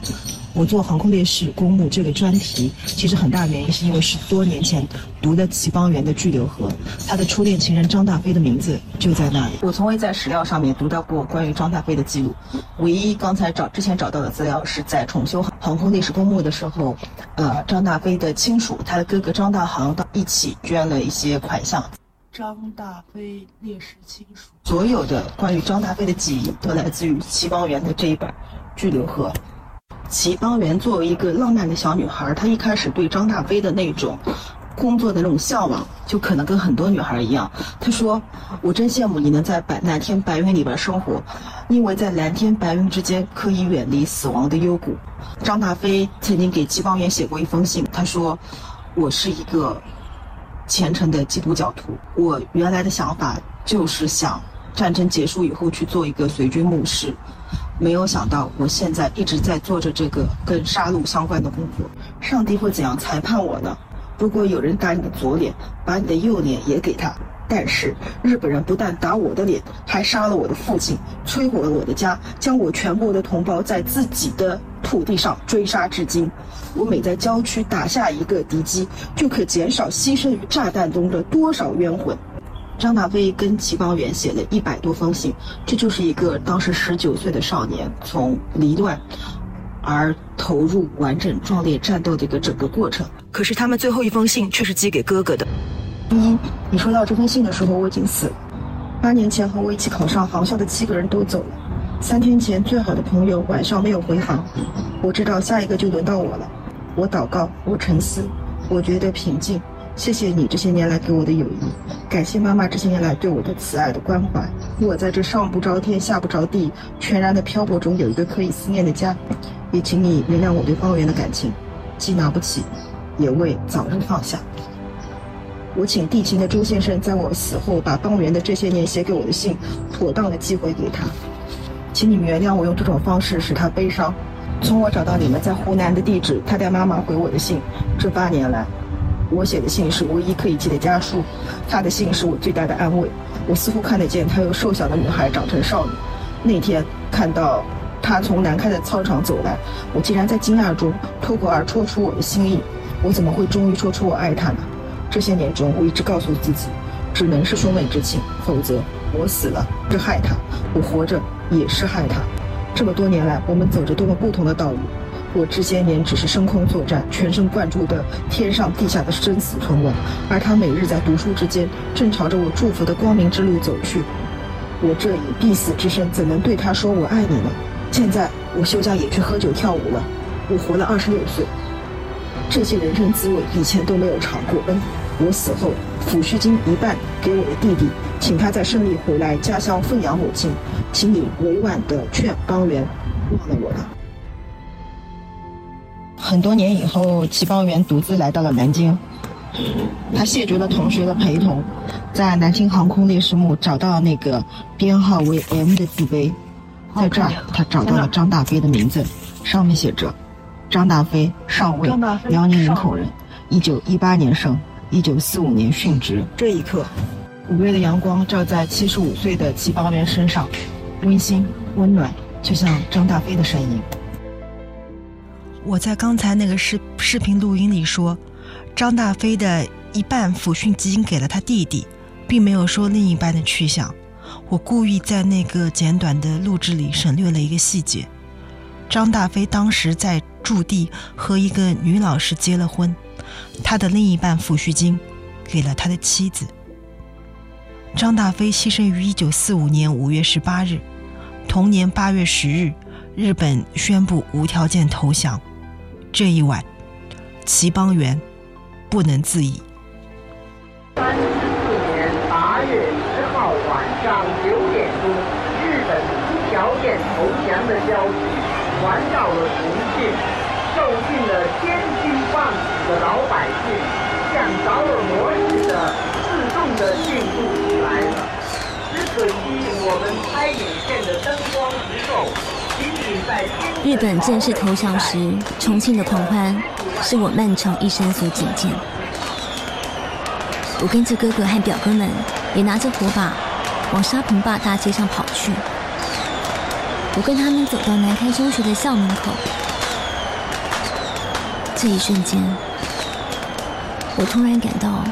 我做航空烈士公墓这个专题，其实很大原因是因为十多年前读的齐邦媛的《巨流河》，他的初恋情人张大飞的名字就在那里。我从未在史料上面读到过关于张大飞的记录，唯一刚才找之前找到的资料是在重修航空烈士公墓的时候，呃，张大飞的亲属，他的哥哥张大航一起捐了一些款项。张大飞烈士亲属，所有的关于张大飞的记忆都来自于齐邦媛的这一本《巨流河》。齐邦媛作为一个浪漫的小女孩，她一开始对张大飞的那种工作的那种向往，就可能跟很多女孩一样。她说：“我真羡慕你能在白蓝天白云里边生活，因为在蓝天白云之间可以远离死亡的幽谷。”张大飞曾经给齐邦媛写过一封信，他说：“我是一个。”虔诚的基督教徒，我原来的想法就是想战争结束以后去做一个随军牧师，没有想到我现在一直在做着这个跟杀戮相关的工作。上帝会怎样裁判我呢？如果有人打你的左脸，把你的右脸也给他。但是日本人不但打我的脸，还杀了我的父亲，摧毁了我的家，将我全部的同胞在自己的土地上追杀至今。我每在郊区打下一个敌机，就可减少牺牲于炸弹中的多少冤魂。张大飞跟齐邦媛写了一百多封信，这就是一个当时十九岁的少年从离乱而投入完整壮烈战斗的一个整个过程。可是他们最后一封信却是寄给哥哥的。一，你收到这封信的时候我已经死了。八年前和我一起考上航校的七个人都走了。三天前最好的朋友晚上没有回航，我知道下一个就轮到我了。我祷告，我沉思，我觉得平静。谢谢你这些年来给我的友谊，感谢妈妈这些年来对我的慈爱的关怀。我在这上不着天下不着地、全然的漂泊中有一个可以思念的家，也请你原谅我对方圆的感情，既拿不起，也为早日放下。我请地勤的周先生在我死后把邦媛的这些年写给我的信妥当的寄回给他，请你们原谅我用这种方式使他悲伤。从我找到你们在湖南的地址，他带妈妈回我的信，这八年来，我写的信是唯一可以寄的家书，他的信是我最大的安慰。我似乎看得见他由瘦小的女孩长成少女。那天看到他从南开的操场走来，我竟然在惊讶中脱口而出出我的心意。我怎么会终于说出我爱他呢？这些年中，我一直告诉自己，只能是兄妹之情，否则我死了是害他，我活着也是害他。这么多年来，我们走着多么不同的道路。我这些年只是升空作战，全神贯注的天上地下的生死存亡，而他每日在读书之间，正朝着我祝福的光明之路走去。我这以必死之身，怎能对他说我爱你呢？现在我休假也去喝酒跳舞了。我活了二十六岁，这些人生滋味以前都没有尝过。我死后，抚恤金一半给我的弟弟，请他在胜利回来家乡奉养母亲，请你委婉的劝邦媛忘了我吧。很多年以后，齐邦媛独自来到了南京，他谢绝了同学的陪同，在南京航空烈士墓找到那个编号为 M 的字碑，在这儿他找到了张大飞的名字，上面写着：张大飞，上尉，辽宁营口人，一九一八年生。一九四五年殉职。这一刻，五月的阳光照在七十五岁的齐邦媛身上，温馨温暖，就像张大飞的身影。我在刚才那个视视频录音里说，张大飞的一半抚恤金给了他弟弟，并没有说另一半的去向。我故意在那个简短的录制里省略了一个细节：张大飞当时在驻地和一个女老师结了婚。他的另一半抚恤金给了他的妻子。张大飞牺牲于一九四五年五月十八日，同年八月十日，日本宣布无条件投降。这一晚，齐邦媛不能自已。三十四年八月十号晚上九点钟，日本无条件投降的消息传到了重庆，受尽了千辛万苦。老百姓像着了魔似的自动的进入起来了，只可惜我们拍影片的灯光不够，日本正式投降时，重庆的狂欢是我漫长一生所仅见。我跟着哥哥和表哥们，也拿着火把往沙坪坝大街上跑去。我跟他们走到南开中学的校门口，这一瞬间。我突然感到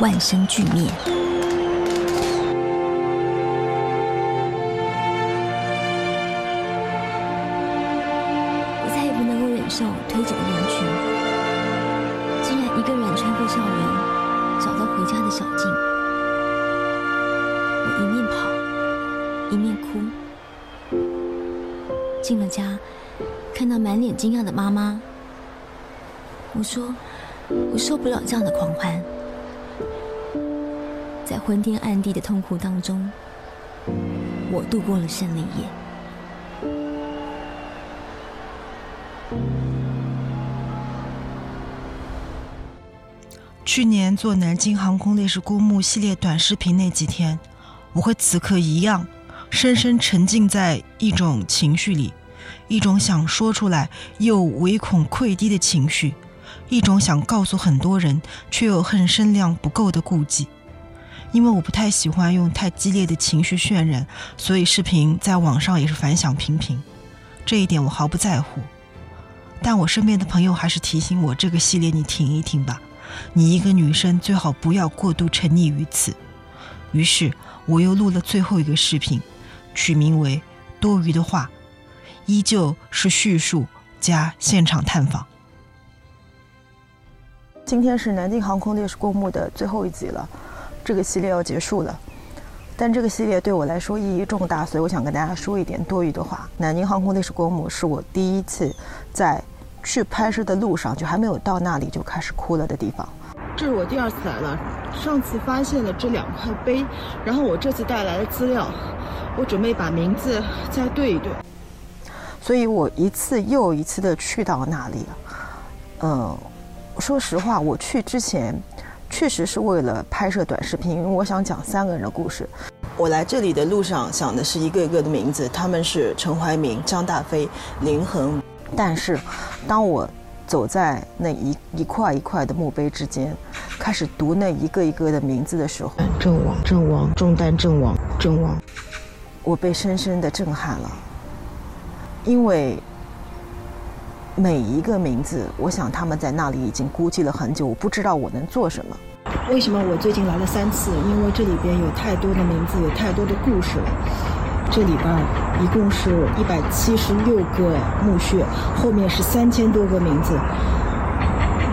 万生俱灭，我再也不能够忍受推挤的人群，竟然一个人穿过校园，找到回家的小径。我一面跑，一面哭。进了家，看到满脸惊讶的妈妈，我说。受不了这样的狂欢，在昏天暗地的痛苦当中，我度过了胜利夜。去年做南京航空烈士公墓系列短视频那几天，我和此刻一样，深深沉浸在一种情绪里，一种想说出来又唯恐溃堤的情绪。一种想告诉很多人却又恨声量不够的顾忌。因为我不太喜欢用太激烈的情绪渲染，所以视频在网上也是反响平平。这一点我毫不在乎。但我身边的朋友还是提醒我，这个系列你停一停吧，你一个女生最好不要过度沉溺于此。于是我又录了最后一个视频，取名为《多余的话》，依旧是叙述加现场探访。今天是南京航空烈士公墓的最后一集了，这个系列要结束了。但这个系列对我来说意义重大，所以我想跟大家说一点多余的话。南京航空烈士公墓是我第一次在去拍摄的路上，就还没有到那里就开始哭了的地方。这是我第二次来了，上次发现了这两块碑，然后我这次带来的资料，我准备把名字再对一对。所以我一次又一次的去到那里。嗯，说实话，我去之前确实是为了拍摄短视频，因为我想讲三个人的故事。我来这里的路上想的是一个一个的名字，他们是陈怀民、张大飞、林恒。但是，当我走在那一一块一块的墓碑之间，开始读那一个一个的名字的时候，阵亡、阵亡、中弹阵亡、阵亡，我被深深的震撼了。因为每一个名字，我想他们在那里已经孤寂了很久，我不知道我能做什么。为什么我最近来了三次？因为这里边有太多的名字，有太多的故事了。这里边一共是一百七十六个墓穴，后面是三千多个名字，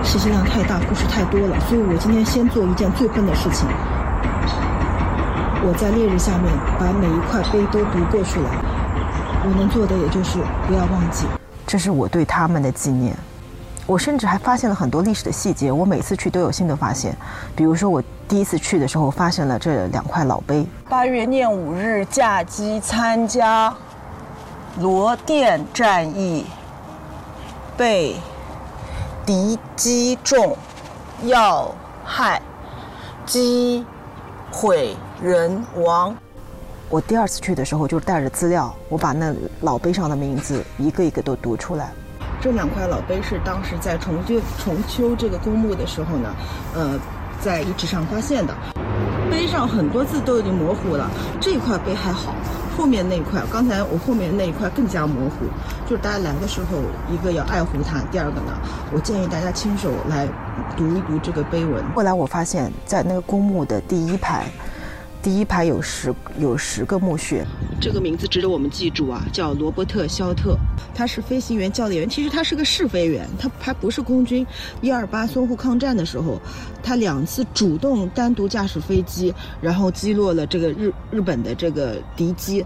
信息量太大，故事太多了。所以我今天先做一件最笨的事情，我在烈日下面把每一块碑都读过去了。我能做的也就是不要忘记，这是我对他们的纪念。我甚至还发现了很多历史的细节，我每次去都有新的发现。比如说，我第一次去的时候发现了这两块老碑。八月廿五日驾机参加罗店战役，被敌机中要害，机毁人亡。我第二次去的时候就带着资料，我把那老碑上的名字一个一个都读出来。这两块老碑是当时在重修重修这个公墓的时候呢，呃，在遗址上发现的。碑上很多字都已经模糊了，这块碑还好，后面那一块，刚才我后面那一块更加模糊。就是大家来的时候，一个要爱护它，第二个呢，我建议大家亲手来读一读这个碑文。后来我发现，在那个公墓的第一排。第一排有十有十个墓穴，这个名字值得我们记住啊，叫罗伯特·肖特，他是飞行员教练员，其实他是个试飞员，他还不是空军。一二八淞沪抗战的时候，他两次主动单独驾驶飞机，然后击落了这个日日本的这个敌机。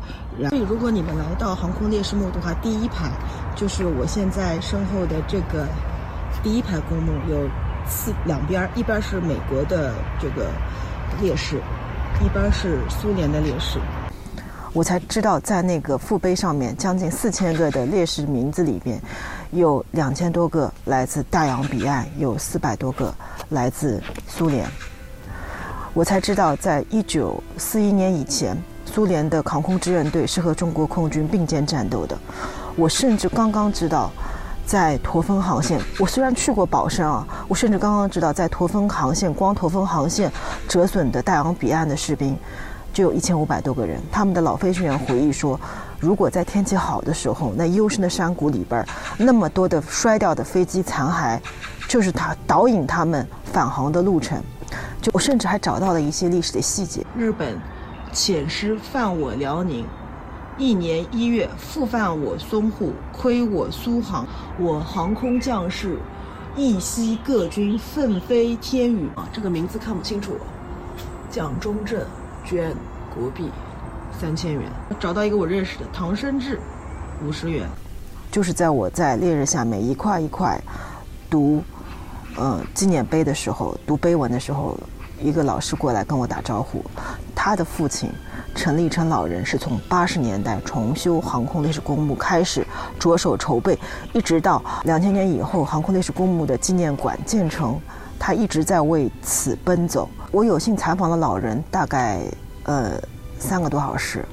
所以，如果你们来到航空烈士墓的话，第一排就是我现在身后的这个第一排公墓，有四两边，一边是美国的这个烈士。一般是苏联的烈士，我才知道在那个墓碑上面，将近四千个的烈士名字里边，有两千多个来自大洋彼岸，有四百多个来自苏联。我才知道，在一九四一年以前，苏联的航空志愿队是和中国空军并肩战斗的。我甚至刚刚知道。在驼峰航线，我虽然去过宝山啊，我甚至刚刚知道，在驼峰航线，光驼峰航线折损的大洋彼岸的士兵，就有一千五百多个人。他们的老飞行员回忆说，如果在天气好的时候，那幽深的山谷里边，那么多的摔掉的飞机残骸，就是他导引他们返航的路程。就我甚至还找到了一些历史的细节。日本遣师犯我辽宁。一年一月，复犯我淞沪，亏我苏杭，我航空将士一息各军奋飞天宇。啊，这个名字看不清楚。蒋中正捐国币三千元，找到一个我认识的唐生智，五十元。就是在我在烈日下面一块一块读，呃，纪念碑的时候，读碑文的时候，一个老师过来跟我打招呼，他的父亲。陈立琛老人是从八十年代重修航空烈士公墓开始着手筹备，一直到两千年以后航空烈士公墓的纪念馆建成，他一直在为此奔走。我有幸采访了老人，大概呃三个多小时。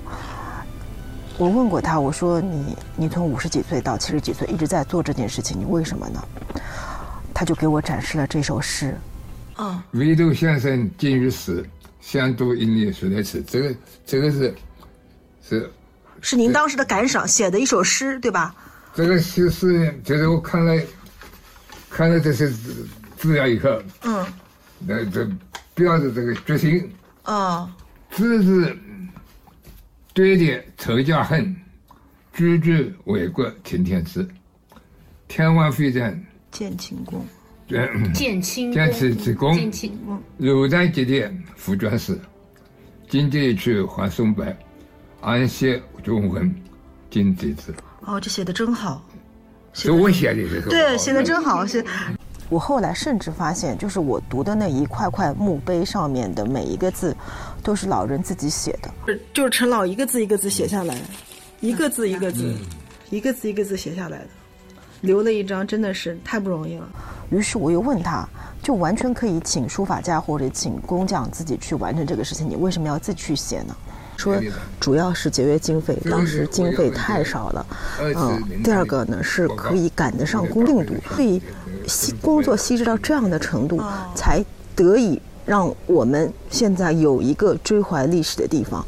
我问过他，我说你你从五十几岁到七十几岁一直在做这件事情，你为什么呢？他就给我展示了这首诗。嗯，唯独先生今日死，相读音乐书的词，这个这个是是是您当时的感想写的一首诗，对吧？这个诗是就是我看了看了这些资资料以后，嗯，那这表示这个决心，哦，字是对敌仇家恨，句句为国听天子，天王飞战建秦宫，对，建清建清之功，建清宫，如战节点副传史，今这一曲还宋白，安歇中文，金地字。哦，这写的真好。是我写的，这个对，写的真好。是，我后来甚至发现，就是我读的那一块块墓碑上面的每一个字，都是老人自己写的。就是陈老一个字一个字写下来，一个字一个字，一个字一个字写下来的，留了一张，真的是太不容易了。于是我又问他，就完全可以请书法家或者请工匠自己去完成这个事情，你为什么要自己去写呢？说主要是节约经费，当时经费太少了。嗯，第二个呢是可以赶得上工定度，可以细工作细致到这样的程度，才得以让我们现在有一个追怀历史的地方。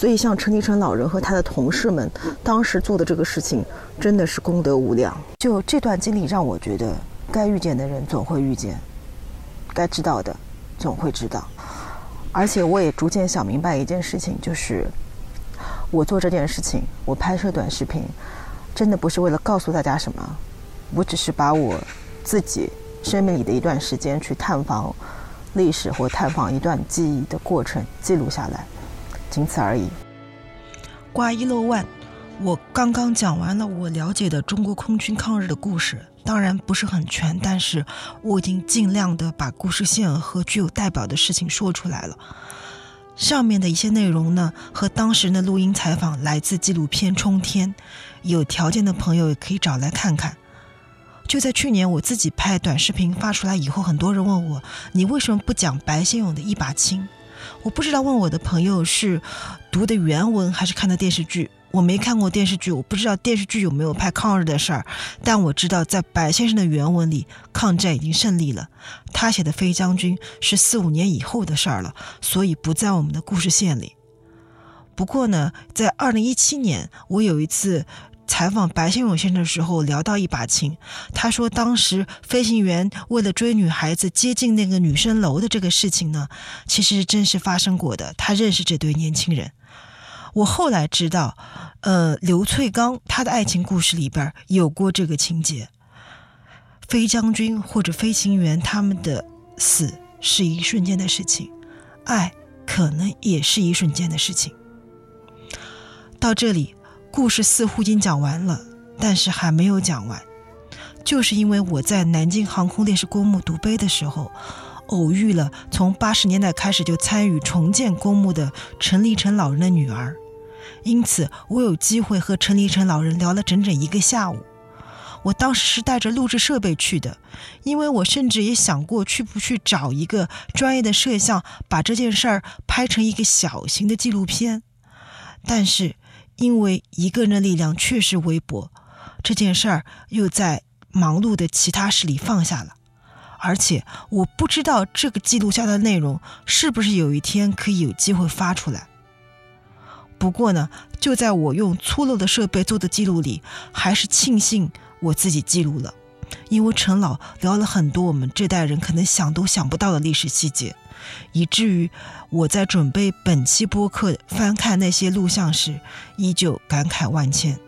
所以，像陈立成老人和他的同事们当时做的这个事情，真的是功德无量。就这段经历让我觉得，该遇见的人总会遇见，该知道的总会知道。而且我也逐渐想明白一件事情，就是我做这件事情，我拍摄短视频，真的不是为了告诉大家什么，我只是把我自己生命里的一段时间去探访历史或探访一段记忆的过程记录下来，仅此而已。挂一漏万，我刚刚讲完了我了解的中国空军抗日的故事。当然不是很全，但是我已经尽量的把故事线和具有代表的事情说出来了。上面的一些内容呢，和当时的录音采访来自纪录片《冲天》，有条件的朋友也可以找来看看。就在去年我自己拍短视频发出来以后，很多人问我，你为什么不讲白先勇的一把青？我不知道问我的朋友是读的原文还是看的电视剧。我没看过电视剧，我不知道电视剧有没有拍抗日的事儿，但我知道在白先生的原文里，抗战已经胜利了。他写的飞将军是四五年以后的事儿了，所以不在我们的故事线里。不过呢，在二零一七年，我有一次采访白先勇先生的时候，聊到一把琴，他说当时飞行员为了追女孩子接近那个女生楼的这个事情呢，其实真实发生过的。他认识这对年轻人。我后来知道，呃，刘翠刚他的爱情故事里边有过这个情节。飞将军或者飞行员他们的死是一瞬间的事情，爱可能也是一瞬间的事情。到这里，故事似乎已经讲完了，但是还没有讲完，就是因为我在南京航空烈士公墓读碑的时候。偶遇了从八十年代开始就参与重建公墓的陈立成老人的女儿，因此我有机会和陈立成老人聊了整整一个下午。我当时是带着录制设备去的，因为我甚至也想过去不去找一个专业的摄像，把这件事儿拍成一个小型的纪录片。但是因为一个人的力量确实微薄，这件事儿又在忙碌的其他事里放下了。而且我不知道这个记录下的内容是不是有一天可以有机会发出来。不过呢，就在我用粗陋的设备做的记录里，还是庆幸我自己记录了，因为陈老聊了很多我们这代人可能想都想不到的历史细节，以至于我在准备本期播客翻看那些录像时，依旧感慨万千。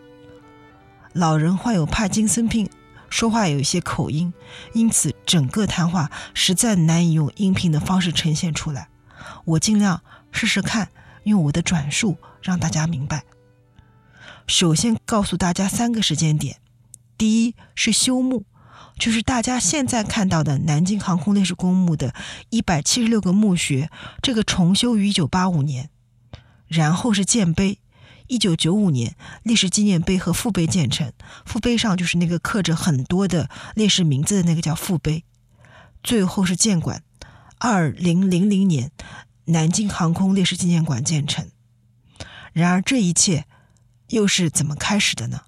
老人患有帕金森病。说话有一些口音，因此整个谈话实在难以用音频的方式呈现出来。我尽量试试看，用我的转述让大家明白。首先告诉大家三个时间点：第一是休沐，就是大家现在看到的南京航空烈士公墓的一百七十六个墓穴，这个重修于一九八五年；然后是建碑。一九九五年，烈士纪念碑和父碑建成，父碑上就是那个刻着很多的烈士名字的那个叫父碑。最后是建馆，二零零零年，南京航空烈士纪念馆建成。然而，这一切又是怎么开始的呢？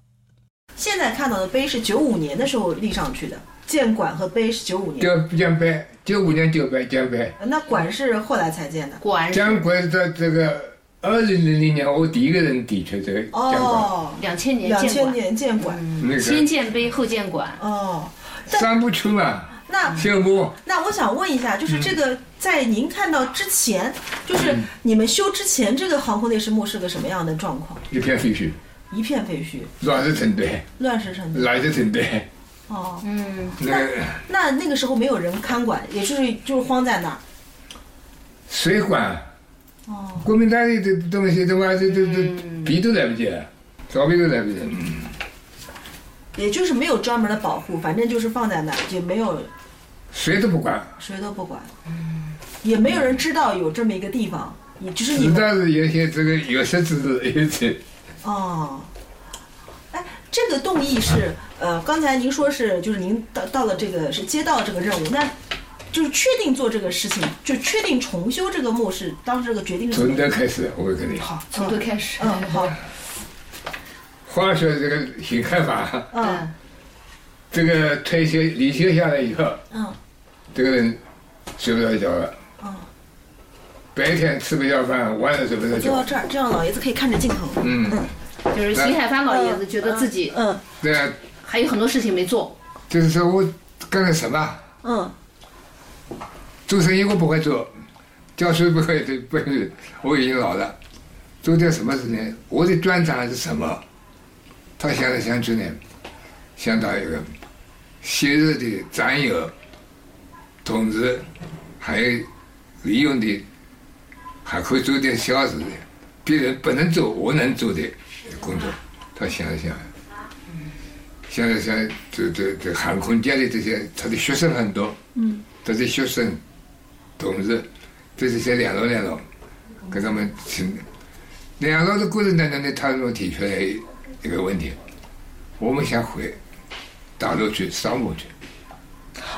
现在看到的碑是九五年的时候立上去的，建馆和碑是九五年，建建碑，九五年建碑建碑。那馆是后来才建的。馆建馆在这个二零零零年，我第一个人提出这个建馆。哦，两千年两建馆，千年建馆，那个先建碑后建馆。哦，三部曲嘛。那项目。那我想问一下，就是这个在您看到之前，就是你们修之前，这个航空烈士墓是个什么样的状况？一片废墟，一片废墟，乱石成堆，乱石成堆，乱石成堆。哦，嗯，那那那个时候没有人看管，也就是就是荒在那儿。谁管？哦，国民党的这东西，他妈这这这逼都来不及，招逼都来不及。嗯。也就是没有专门的保护，反正就是放在那儿，就没有谁都不管，谁都不管，嗯也没有人知道有这么一个地方，也就是你知们道是有些这个有识之士，有些哦。哎，这个动议是呃，刚才您说是就是您到到了这个是接到这个任务，那就是确定做这个事情，就确定重修这个墓是当时这个决定从头开始，我会跟你。好，从头开始。嗯，[LAUGHS] 好，话说这个新开法，嗯 [LAUGHS] 这个退休离休下来以后，嗯这个人睡不着觉了，嗯，白天吃不下饭，晚上睡不着觉。就到这儿，这样老爷子可以看着镜头。嗯，就是邢海帆老爷子觉得自己嗯对啊，还有很多事情没做。就是说我干了什么？嗯做生意我不会做，教书不会，不会，我已经老了，做点什么事情？我的专长是什么？他想来想去呢，想到一个昔日的战友、同志，还有利用的，还可以做点小事的，别人不能做，我能做的工作。他想了想，想了想，这这这航空界的这些，他的学生很多。嗯这些学生、同志，对这些联络联络，跟他们请联络的过程当中呢，他们提出来一个问题：我们想回大陆去商务去。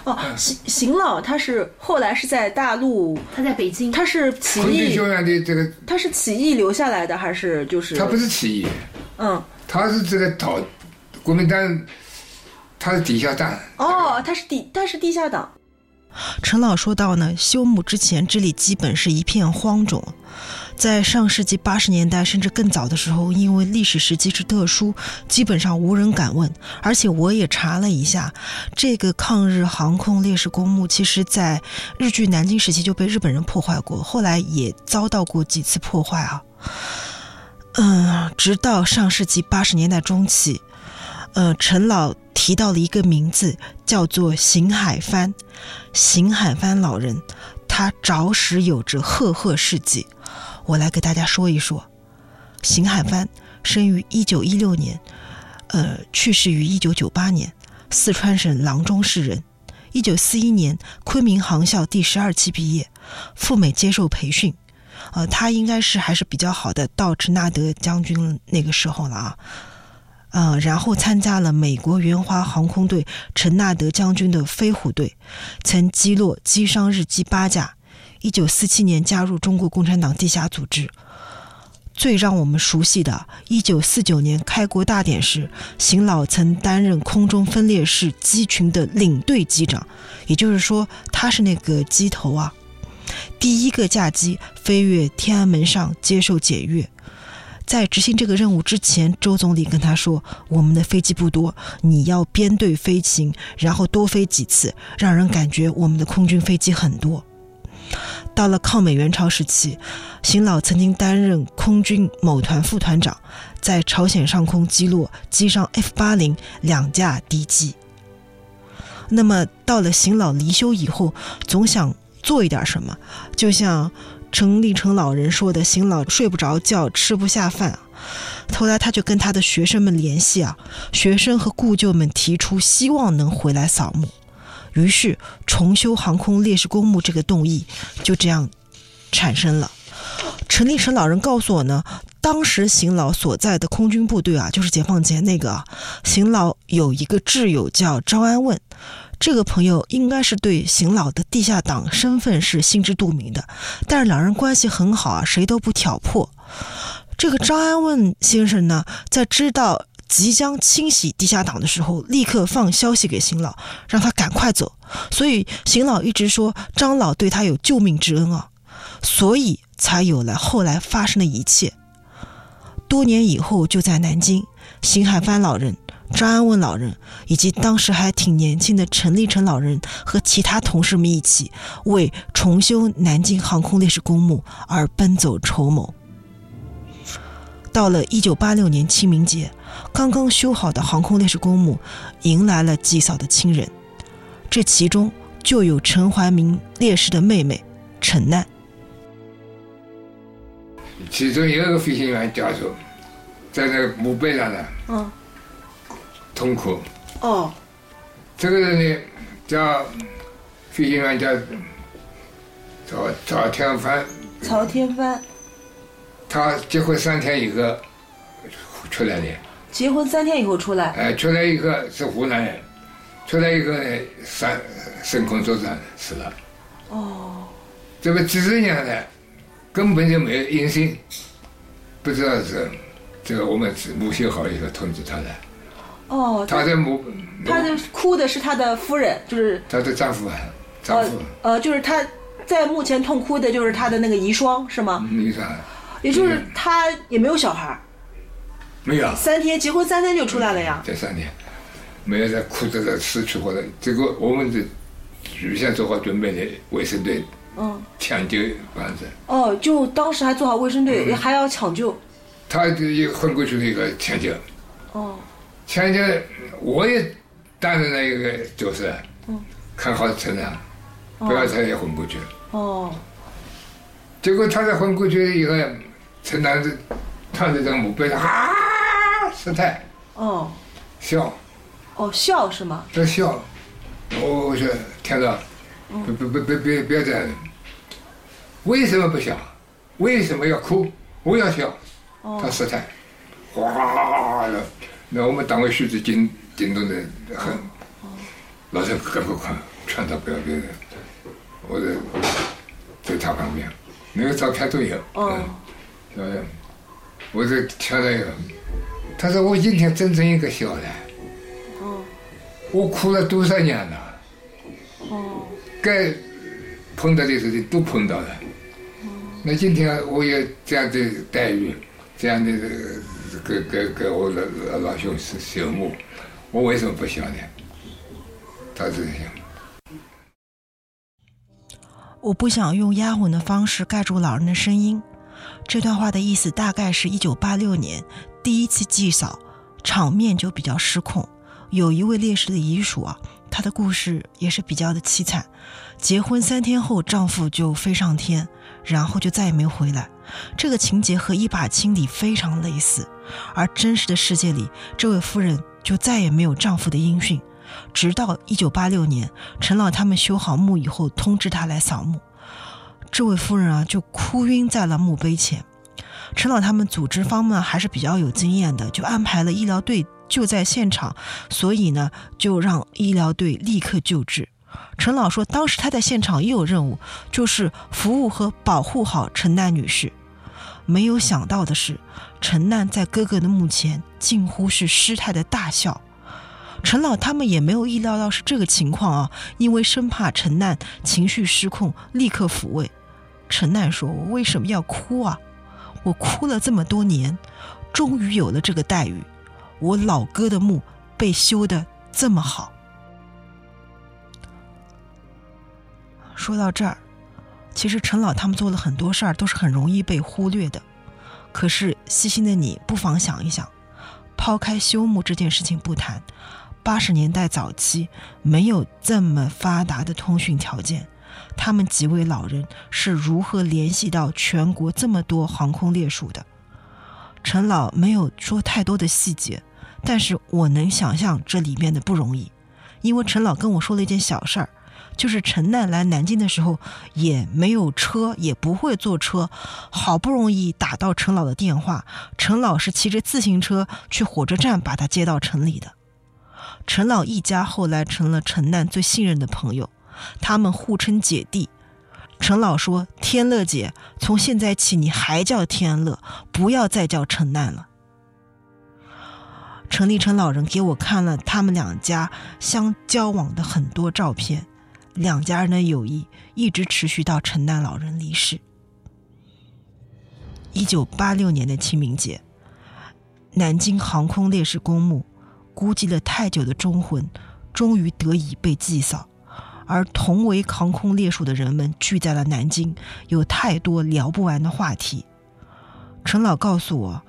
哦，邢邢老他是后来是在大陆，他在北京，他是起义学，院的这个，他是起义留下来的还是就是？他不是起义，嗯，他是这个讨国民党，他是地下党。哦，他是地，他是地下党。陈老说到呢，修墓之前这里基本是一片荒冢，在上世纪八十年代甚至更早的时候，因为历史时机之特殊，基本上无人敢问。而且我也查了一下，这个抗日航空烈士公墓，其实在日据南京时期就被日本人破坏过，后来也遭到过几次破坏啊。嗯，直到上世纪八十年代中期，呃，陈老提到了一个名字，叫做邢海帆。邢海帆老人，他着实有着赫赫事迹。我来给大家说一说。邢海帆生于一九一六年，呃，去世于一九九八年，四川省阆中市人。一九四一年，昆明航校第十二期毕业，赴美接受培训。呃，他应该是还是比较好的，到陈纳德将军那个时候了啊。呃，然后参加了美国援华航空队陈纳德将军的飞虎队，曾击落击伤日机八架。一九四七年加入中国共产党地下组织。最让我们熟悉的，一九四九年开国大典时，邢老曾担任空中分列式机群的领队机长，也就是说，他是那个机头啊。第一个驾机飞越天安门上接受检阅。在执行这个任务之前，周总理跟他说：“我们的飞机不多，你要编队飞行，然后多飞几次，让人感觉我们的空军飞机很多。”到了抗美援朝时期，邢老曾经担任空军某团副团长，在朝鲜上空击落机上 F 八零两架敌机。那么到了邢老离休以后，总想做一点什么，就像。陈立成老人说的：“醒老睡不着觉，吃不下饭。”后来他就跟他的学生们联系啊，学生和故旧们提出希望能回来扫墓，于是重修航空烈士公墓这个动议就这样产生了。陈立成老人告诉我呢，当时邢老所在的空军部队啊，就是解放前那个邢老有一个挚友叫张安问。这个朋友应该是对邢老的地下党身份是心知肚明的，但是两人关系很好啊，谁都不挑破。这个张安问先生呢，在知道即将清洗地下党的时候，立刻放消息给邢老，让他赶快走。所以邢老一直说张老对他有救命之恩啊，所以才有了后来发生的一切。多年以后，就在南京，邢海帆老人、张安问老人以及当时还挺年轻的陈立成老人和其他同事们一起为重修南京航空烈士公墓而奔走筹谋。到了一九八六年清明节，刚刚修好的航空烈士公墓迎来了祭扫的亲人，这其中就有陈怀民烈士的妹妹陈楠。其中有一个飞行员家属，在那个墓碑上呢，嗯，痛哭。哦，这个人呢，叫飞行员叫赵赵天帆，曹天帆他结婚三天以后出来的，结婚三天以后出来，哎，出来以后是湖南人，出来以后呢，上升空作战死了。哦，这个几十年来根本就没有音信，不知道是这个我们母修好以后通知他的，哦，他的母，他的哭的是他的夫人，就是他的丈夫啊，丈夫，呃，就是他在墓前痛哭的就是他的那个遗孀是吗？遗孀，也就是他也没有小孩儿，没有，三天结婚三天就出来了呀。这三天。没有在哭着在死去或者这个我们的预先做好准备的卫生队嗯，抢救房子，哦，就当时还做好卫生队，嗯。还要抢救。他一个昏过去的一个抢救，哦，抢救我也担任了一个角色，嗯，看好陈长，不要他也昏过去。了。哦，结果他在昏过去以后，陈楠子躺在这个墓碑上啊，失态。哦，笑，哦，笑是吗？在笑。我我说天长，嗯。不不不不别别这样，为什么不笑？为什么要哭？我要笑。哦。他失态，哗的，那我们党委书记紧紧动的很，老师赶快看劝他不要别的，我在在他旁边，那个照片都有，哦，晓得？我在听那个，他说我今天真正一个笑的，哦，我哭了多少年了，哦，该碰到的事情都碰到了，那今天我有这样的待遇，这样的给给给我的老兄是朽木，我为什么不笑呢？他是想。我不想用压混的方式盖住老人的声音。这段话的意思大概是一九八六年第一次祭扫，场面就比较失控。有一位烈士的遗属啊，他的故事也是比较的凄惨。结婚三天后，丈夫就飞上天，然后就再也没回来。这个情节和一把青里非常类似，而真实的世界里，这位夫人就再也没有丈夫的音讯。直到一九八六年，陈老他们修好墓以后，通知他来扫墓。这位夫人啊，就哭晕在了墓碑前。陈老他们组织方面还是比较有经验的，就安排了医疗队就在现场，所以呢，就让医疗队立刻救治。陈老说，当时他在现场也有任务，就是服务和保护好陈楠女士。没有想到的是，陈楠在哥哥的墓前近乎是失态的大笑。陈老他们也没有意料到是这个情况啊，因为生怕陈楠情绪失控，立刻抚慰。陈楠说：“我为什么要哭啊？我哭了这么多年，终于有了这个待遇。我老哥的墓被修得这么好。”说到这儿，其实陈老他们做了很多事儿，都是很容易被忽略的。可是细心的你，不妨想一想，抛开修墓这件事情不谈，八十年代早期没有这么发达的通讯条件，他们几位老人是如何联系到全国这么多航空烈属的？陈老没有说太多的细节，但是我能想象这里面的不容易，因为陈老跟我说了一件小事儿。就是陈奈来南京的时候也没有车，也不会坐车，好不容易打到陈老的电话，陈老是骑着自行车去火车站把他接到城里的。陈老一家后来成了陈楠最信任的朋友，他们互称姐弟。陈老说：“天乐姐，从现在起你还叫天乐，不要再叫陈楠了。”陈立成老人给我看了他们两家相交往的很多照片，两家人的友谊一直持续到陈旦老人离世。一九八六年的清明节，南京航空烈士公墓，孤寂了太久的忠魂，终于得以被祭扫。而同为航空烈士的人们聚在了南京，有太多聊不完的话题。陈老告诉我，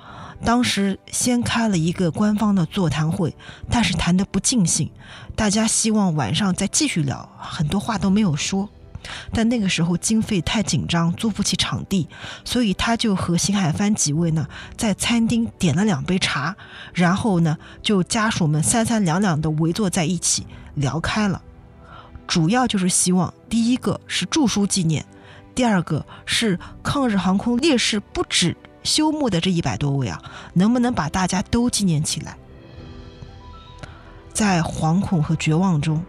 当时先开了一个官方的座谈会，但是谈得不尽兴，大家希望晚上再继续聊，很多话都没有说。但那个时候经费太紧张，租不起场地，所以他就和邢海帆几位呢，在餐厅点了两杯茶，然后呢，就家属们三三两两的围坐在一起聊开了。主要就是希望，第一个是著书纪念，第二个是抗日航空烈士不止休墓的这一百多位啊，能不能把大家都纪念起来？在惶恐和绝望中，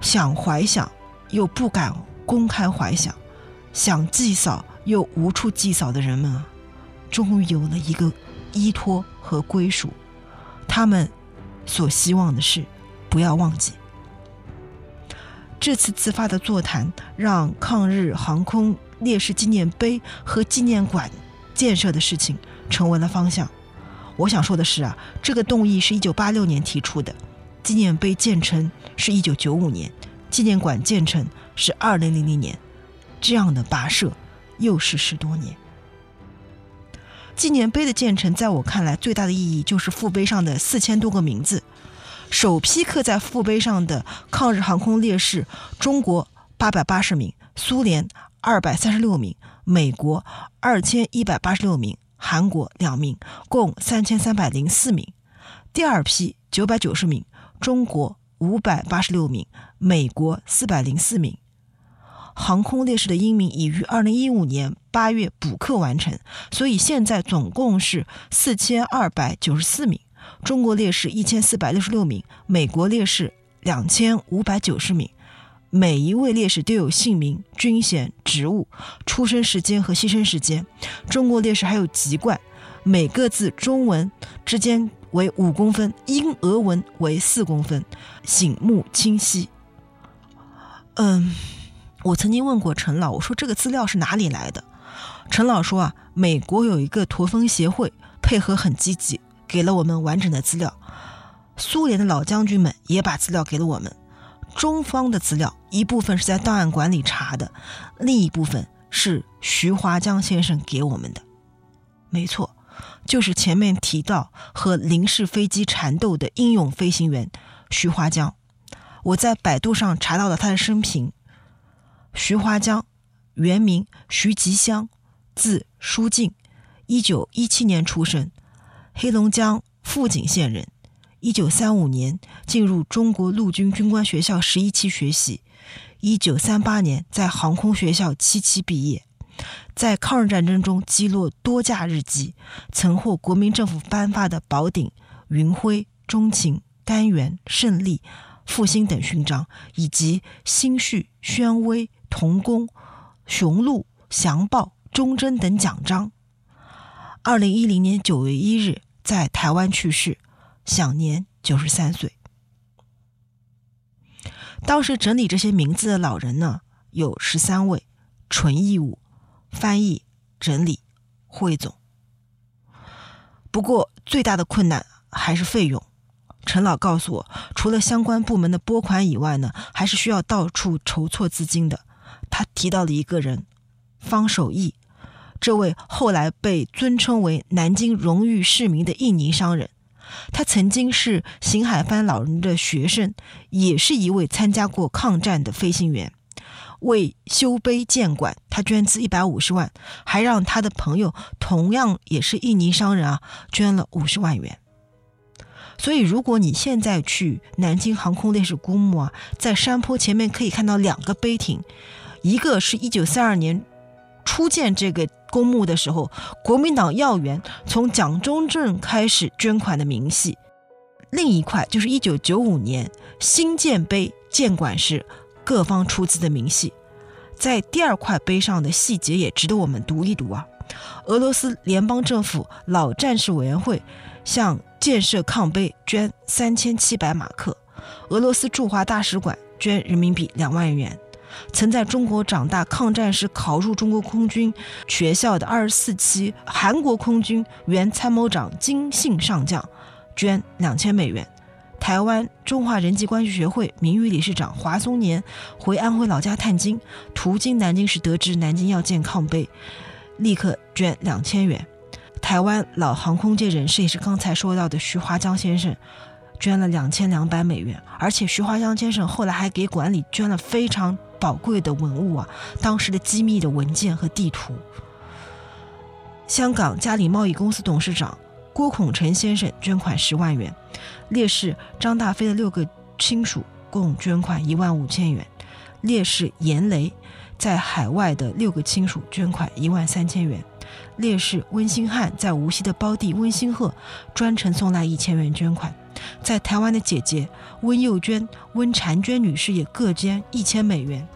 想怀想又不敢公开怀想，想祭扫又无处祭扫的人们啊，终于有了一个依托和归属。他们所希望的是，不要忘记。这次自发的座谈，让抗日航空烈士纪念碑和纪念馆建设的事情成为了方向。我想说的是啊，这个动议是一九八六年提出的，纪念碑建成是一九九五年，纪念馆建成是二零零零年，这样的跋涉又是十多年。纪念碑的建成，在我看来最大的意义就是父碑上的四千多个名字。首批刻在父碑上的抗日航空烈士，中国八百八十名，苏联二百三十六名，美国二千一百八十六名，韩国两名，共三千三百零四名。第二批九百九十名，中国五百八十六名，美国四百零四名。航空烈士的英名已于二零一五年八月补刻完成，所以现在总共是四千二百九十四名。中国烈士一千四百六十六名，美国烈士两千五百九十名。每一位烈士都有姓名、军衔、职务、出生时间和牺牲时间。中国烈士还有籍贯，每个字中文之间为五公分，英俄文为四公分，醒目清晰。嗯，我曾经问过陈老，我说这个资料是哪里来的？陈老说啊，美国有一个驼峰协会，配合很积极。给了我们完整的资料，苏联的老将军们也把资料给了我们。中方的资料一部分是在档案馆里查的，另一部分是徐华江先生给我们的。没错，就是前面提到和零式飞机缠斗的英勇飞行员徐华江。我在百度上查到了他的生平。徐华江，原名徐吉香，字书静，一九一七年出生。黑龙江富锦县人，一九三五年进入中国陆军军官学校十一期学习，一九三八年在航空学校七期毕业，在抗日战争中击落多架日机，曾获国民政府颁发的宝鼎、云辉、钟情、甘源、胜利、复兴等勋章，以及新序、宣威、同功、雄鹿、祥豹、忠贞等奖章。二零一零年九月一日。在台湾去世，享年九十三岁。当时整理这些名字的老人呢，有十三位，纯义务翻译、整理、汇总。不过最大的困难还是费用。陈老告诉我，除了相关部门的拨款以外呢，还是需要到处筹措资金的。他提到了一个人，方守义。这位后来被尊称为南京荣誉市民的印尼商人，他曾经是邢海帆老人的学生，也是一位参加过抗战的飞行员。为修碑建馆，他捐资一百五十万，还让他的朋友同样也是印尼商人啊，捐了五十万元。所以，如果你现在去南京航空烈士公墓啊，在山坡前面可以看到两个碑亭，一个是一九三二年初建这个。公墓的时候，国民党要员从蒋中正开始捐款的明细；另一块就是一九九五年新建碑建馆时各方出资的明细。在第二块碑上的细节也值得我们读一读啊！俄罗斯联邦政府老战士委员会向建设抗碑捐三千七百马克，俄罗斯驻华大使馆捐人民币两万元。曾在中国长大、抗战时考入中国空军学校的二十四期韩国空军原参谋长金信上将捐两千美元。台湾中华人际关系学会名誉理事长华松年回安徽老家探亲，途经南京时得知南京要建抗碑，立刻捐两千元。台湾老航空界人士也是刚才说到的徐华江先生，捐了两千两百美元，而且徐华江先生后来还给馆里捐了非常宝贵的文物啊，当时的机密的文件和地图。香港嘉里贸易公司董事长郭孔成先生捐款十万元，烈士张大飞的六个亲属共捐款一万五千元，烈士严雷在海外的六个亲属捐款一万三千元。烈士温馨汉在无锡的胞弟温馨鹤专程送来一千元捐款，在台湾的姐姐温幼娟、温婵娟女士也各捐一千美元。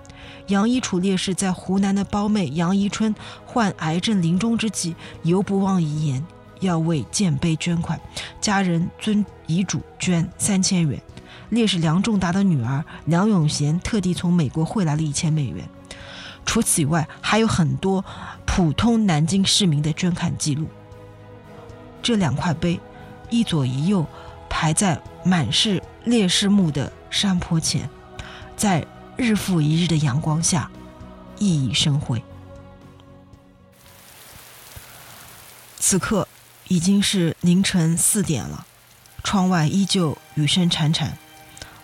杨一楚烈士在湖南的胞妹杨宜春患癌症临终之际，犹不忘遗言，要为建碑捐款，家人遵遗嘱捐三千元。烈士梁仲达的女儿梁永贤特地从美国汇来了一千美元。除此以外，还有很多普通南京市民的捐款记录。这两块碑，一左一右还在满是烈士墓的山坡前，在日复一日的阳光下熠熠生辉。此刻已经是凌晨四点了，窗外依旧雨声潺潺。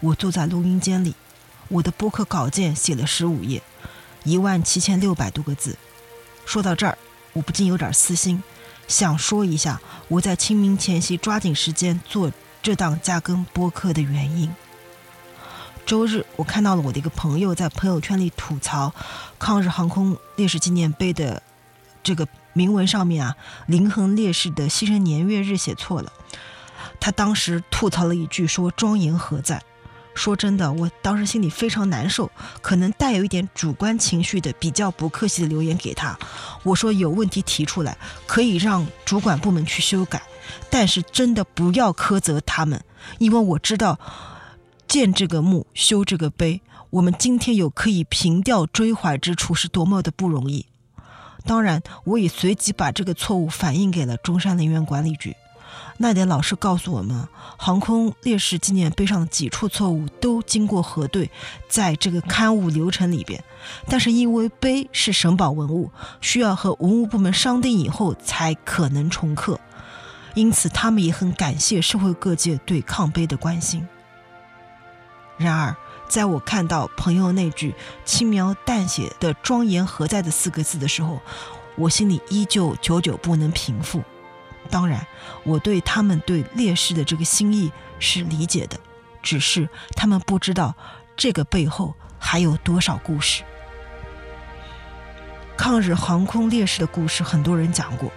我坐在录音间里，我的播客稿件写了十五页。一万七千六百多个字，说到这儿，我不禁有点私心，想说一下我在清明前夕抓紧时间做这档加更播客的原因。周日，我看到了我的一个朋友在朋友圈里吐槽抗日航空烈士纪念碑的这个铭文上面啊，林恒烈士的牺牲年月日写错了。他当时吐槽了一句说：“庄严何在？”说真的，我当时心里非常难受，可能带有一点主观情绪的，比较不客气的留言给他。我说有问题提出来，可以让主管部门去修改，但是真的不要苛责他们，因为我知道建这个墓、修这个碑，我们今天有可以凭吊追怀之处，是多么的不容易。当然，我也随即把这个错误反映给了中山陵园管理局。那点老师告诉我们，航空烈士纪念碑上的几处错误都经过核对，在这个刊物流程里边。但是因为碑是省保文物，需要和文物部门商定以后才可能重刻，因此他们也很感谢社会各界对抗碑的关心。然而，在我看到朋友那句轻描淡写的“庄严何在”的四个字的时候，我心里依旧久久不能平复。当然，我对他们对烈士的这个心意是理解的，只是他们不知道这个背后还有多少故事。抗日航空烈士的故事，很多人讲过，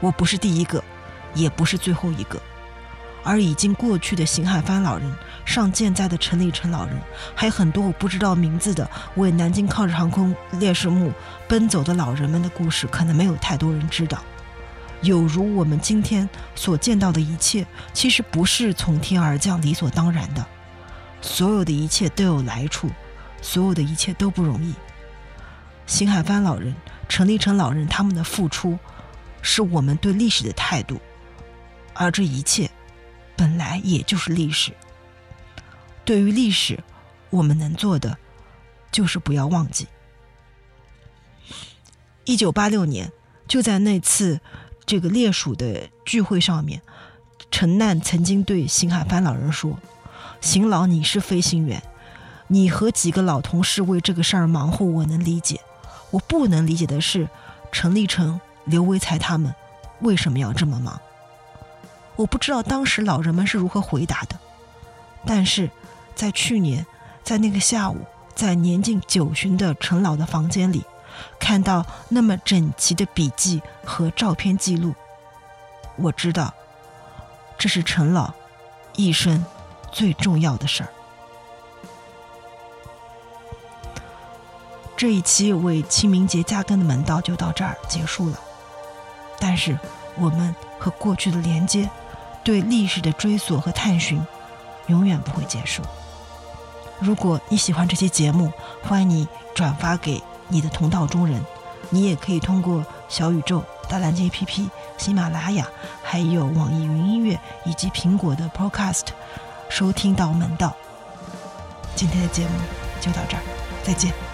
我不是第一个，也不是最后一个。而已经过去的邢海帆老人、尚健在的陈立成老人，还有很多我不知道名字的为南京抗日航空烈士墓奔走的老人们的故事，可能没有太多人知道。有如我们今天所见到的一切，其实不是从天而降、理所当然的。所有的一切都有来处，所有的一切都不容易。邢海帆老人、陈立成老人他们的付出，是我们对历史的态度，而这一切本来也就是历史。对于历史，我们能做的就是不要忘记。一九八六年，就在那次。这个烈属的聚会上面，陈难曾经对邢海帆老人说：“邢老，你是飞行员，你和几个老同事为这个事儿忙活，我能理解。我不能理解的是，陈立成、刘维才他们为什么要这么忙？我不知道当时老人们是如何回答的。但是在去年，在那个下午，在年近九旬的陈老的房间里。”看到那么整齐的笔记和照片记录，我知道这是陈老一生最重要的事儿。这一期为清明节加更的门道就到这儿结束了，但是我们和过去的连接对历史的追索和探寻永远不会结束。如果你喜欢这期节目，欢迎你转发给你的同道中人。你也可以通过小宇宙、大蓝鲸 APP、喜马拉雅，还有网易云音乐以及苹果的 Podcast 收听到门道。今天的节目就到这儿，再见。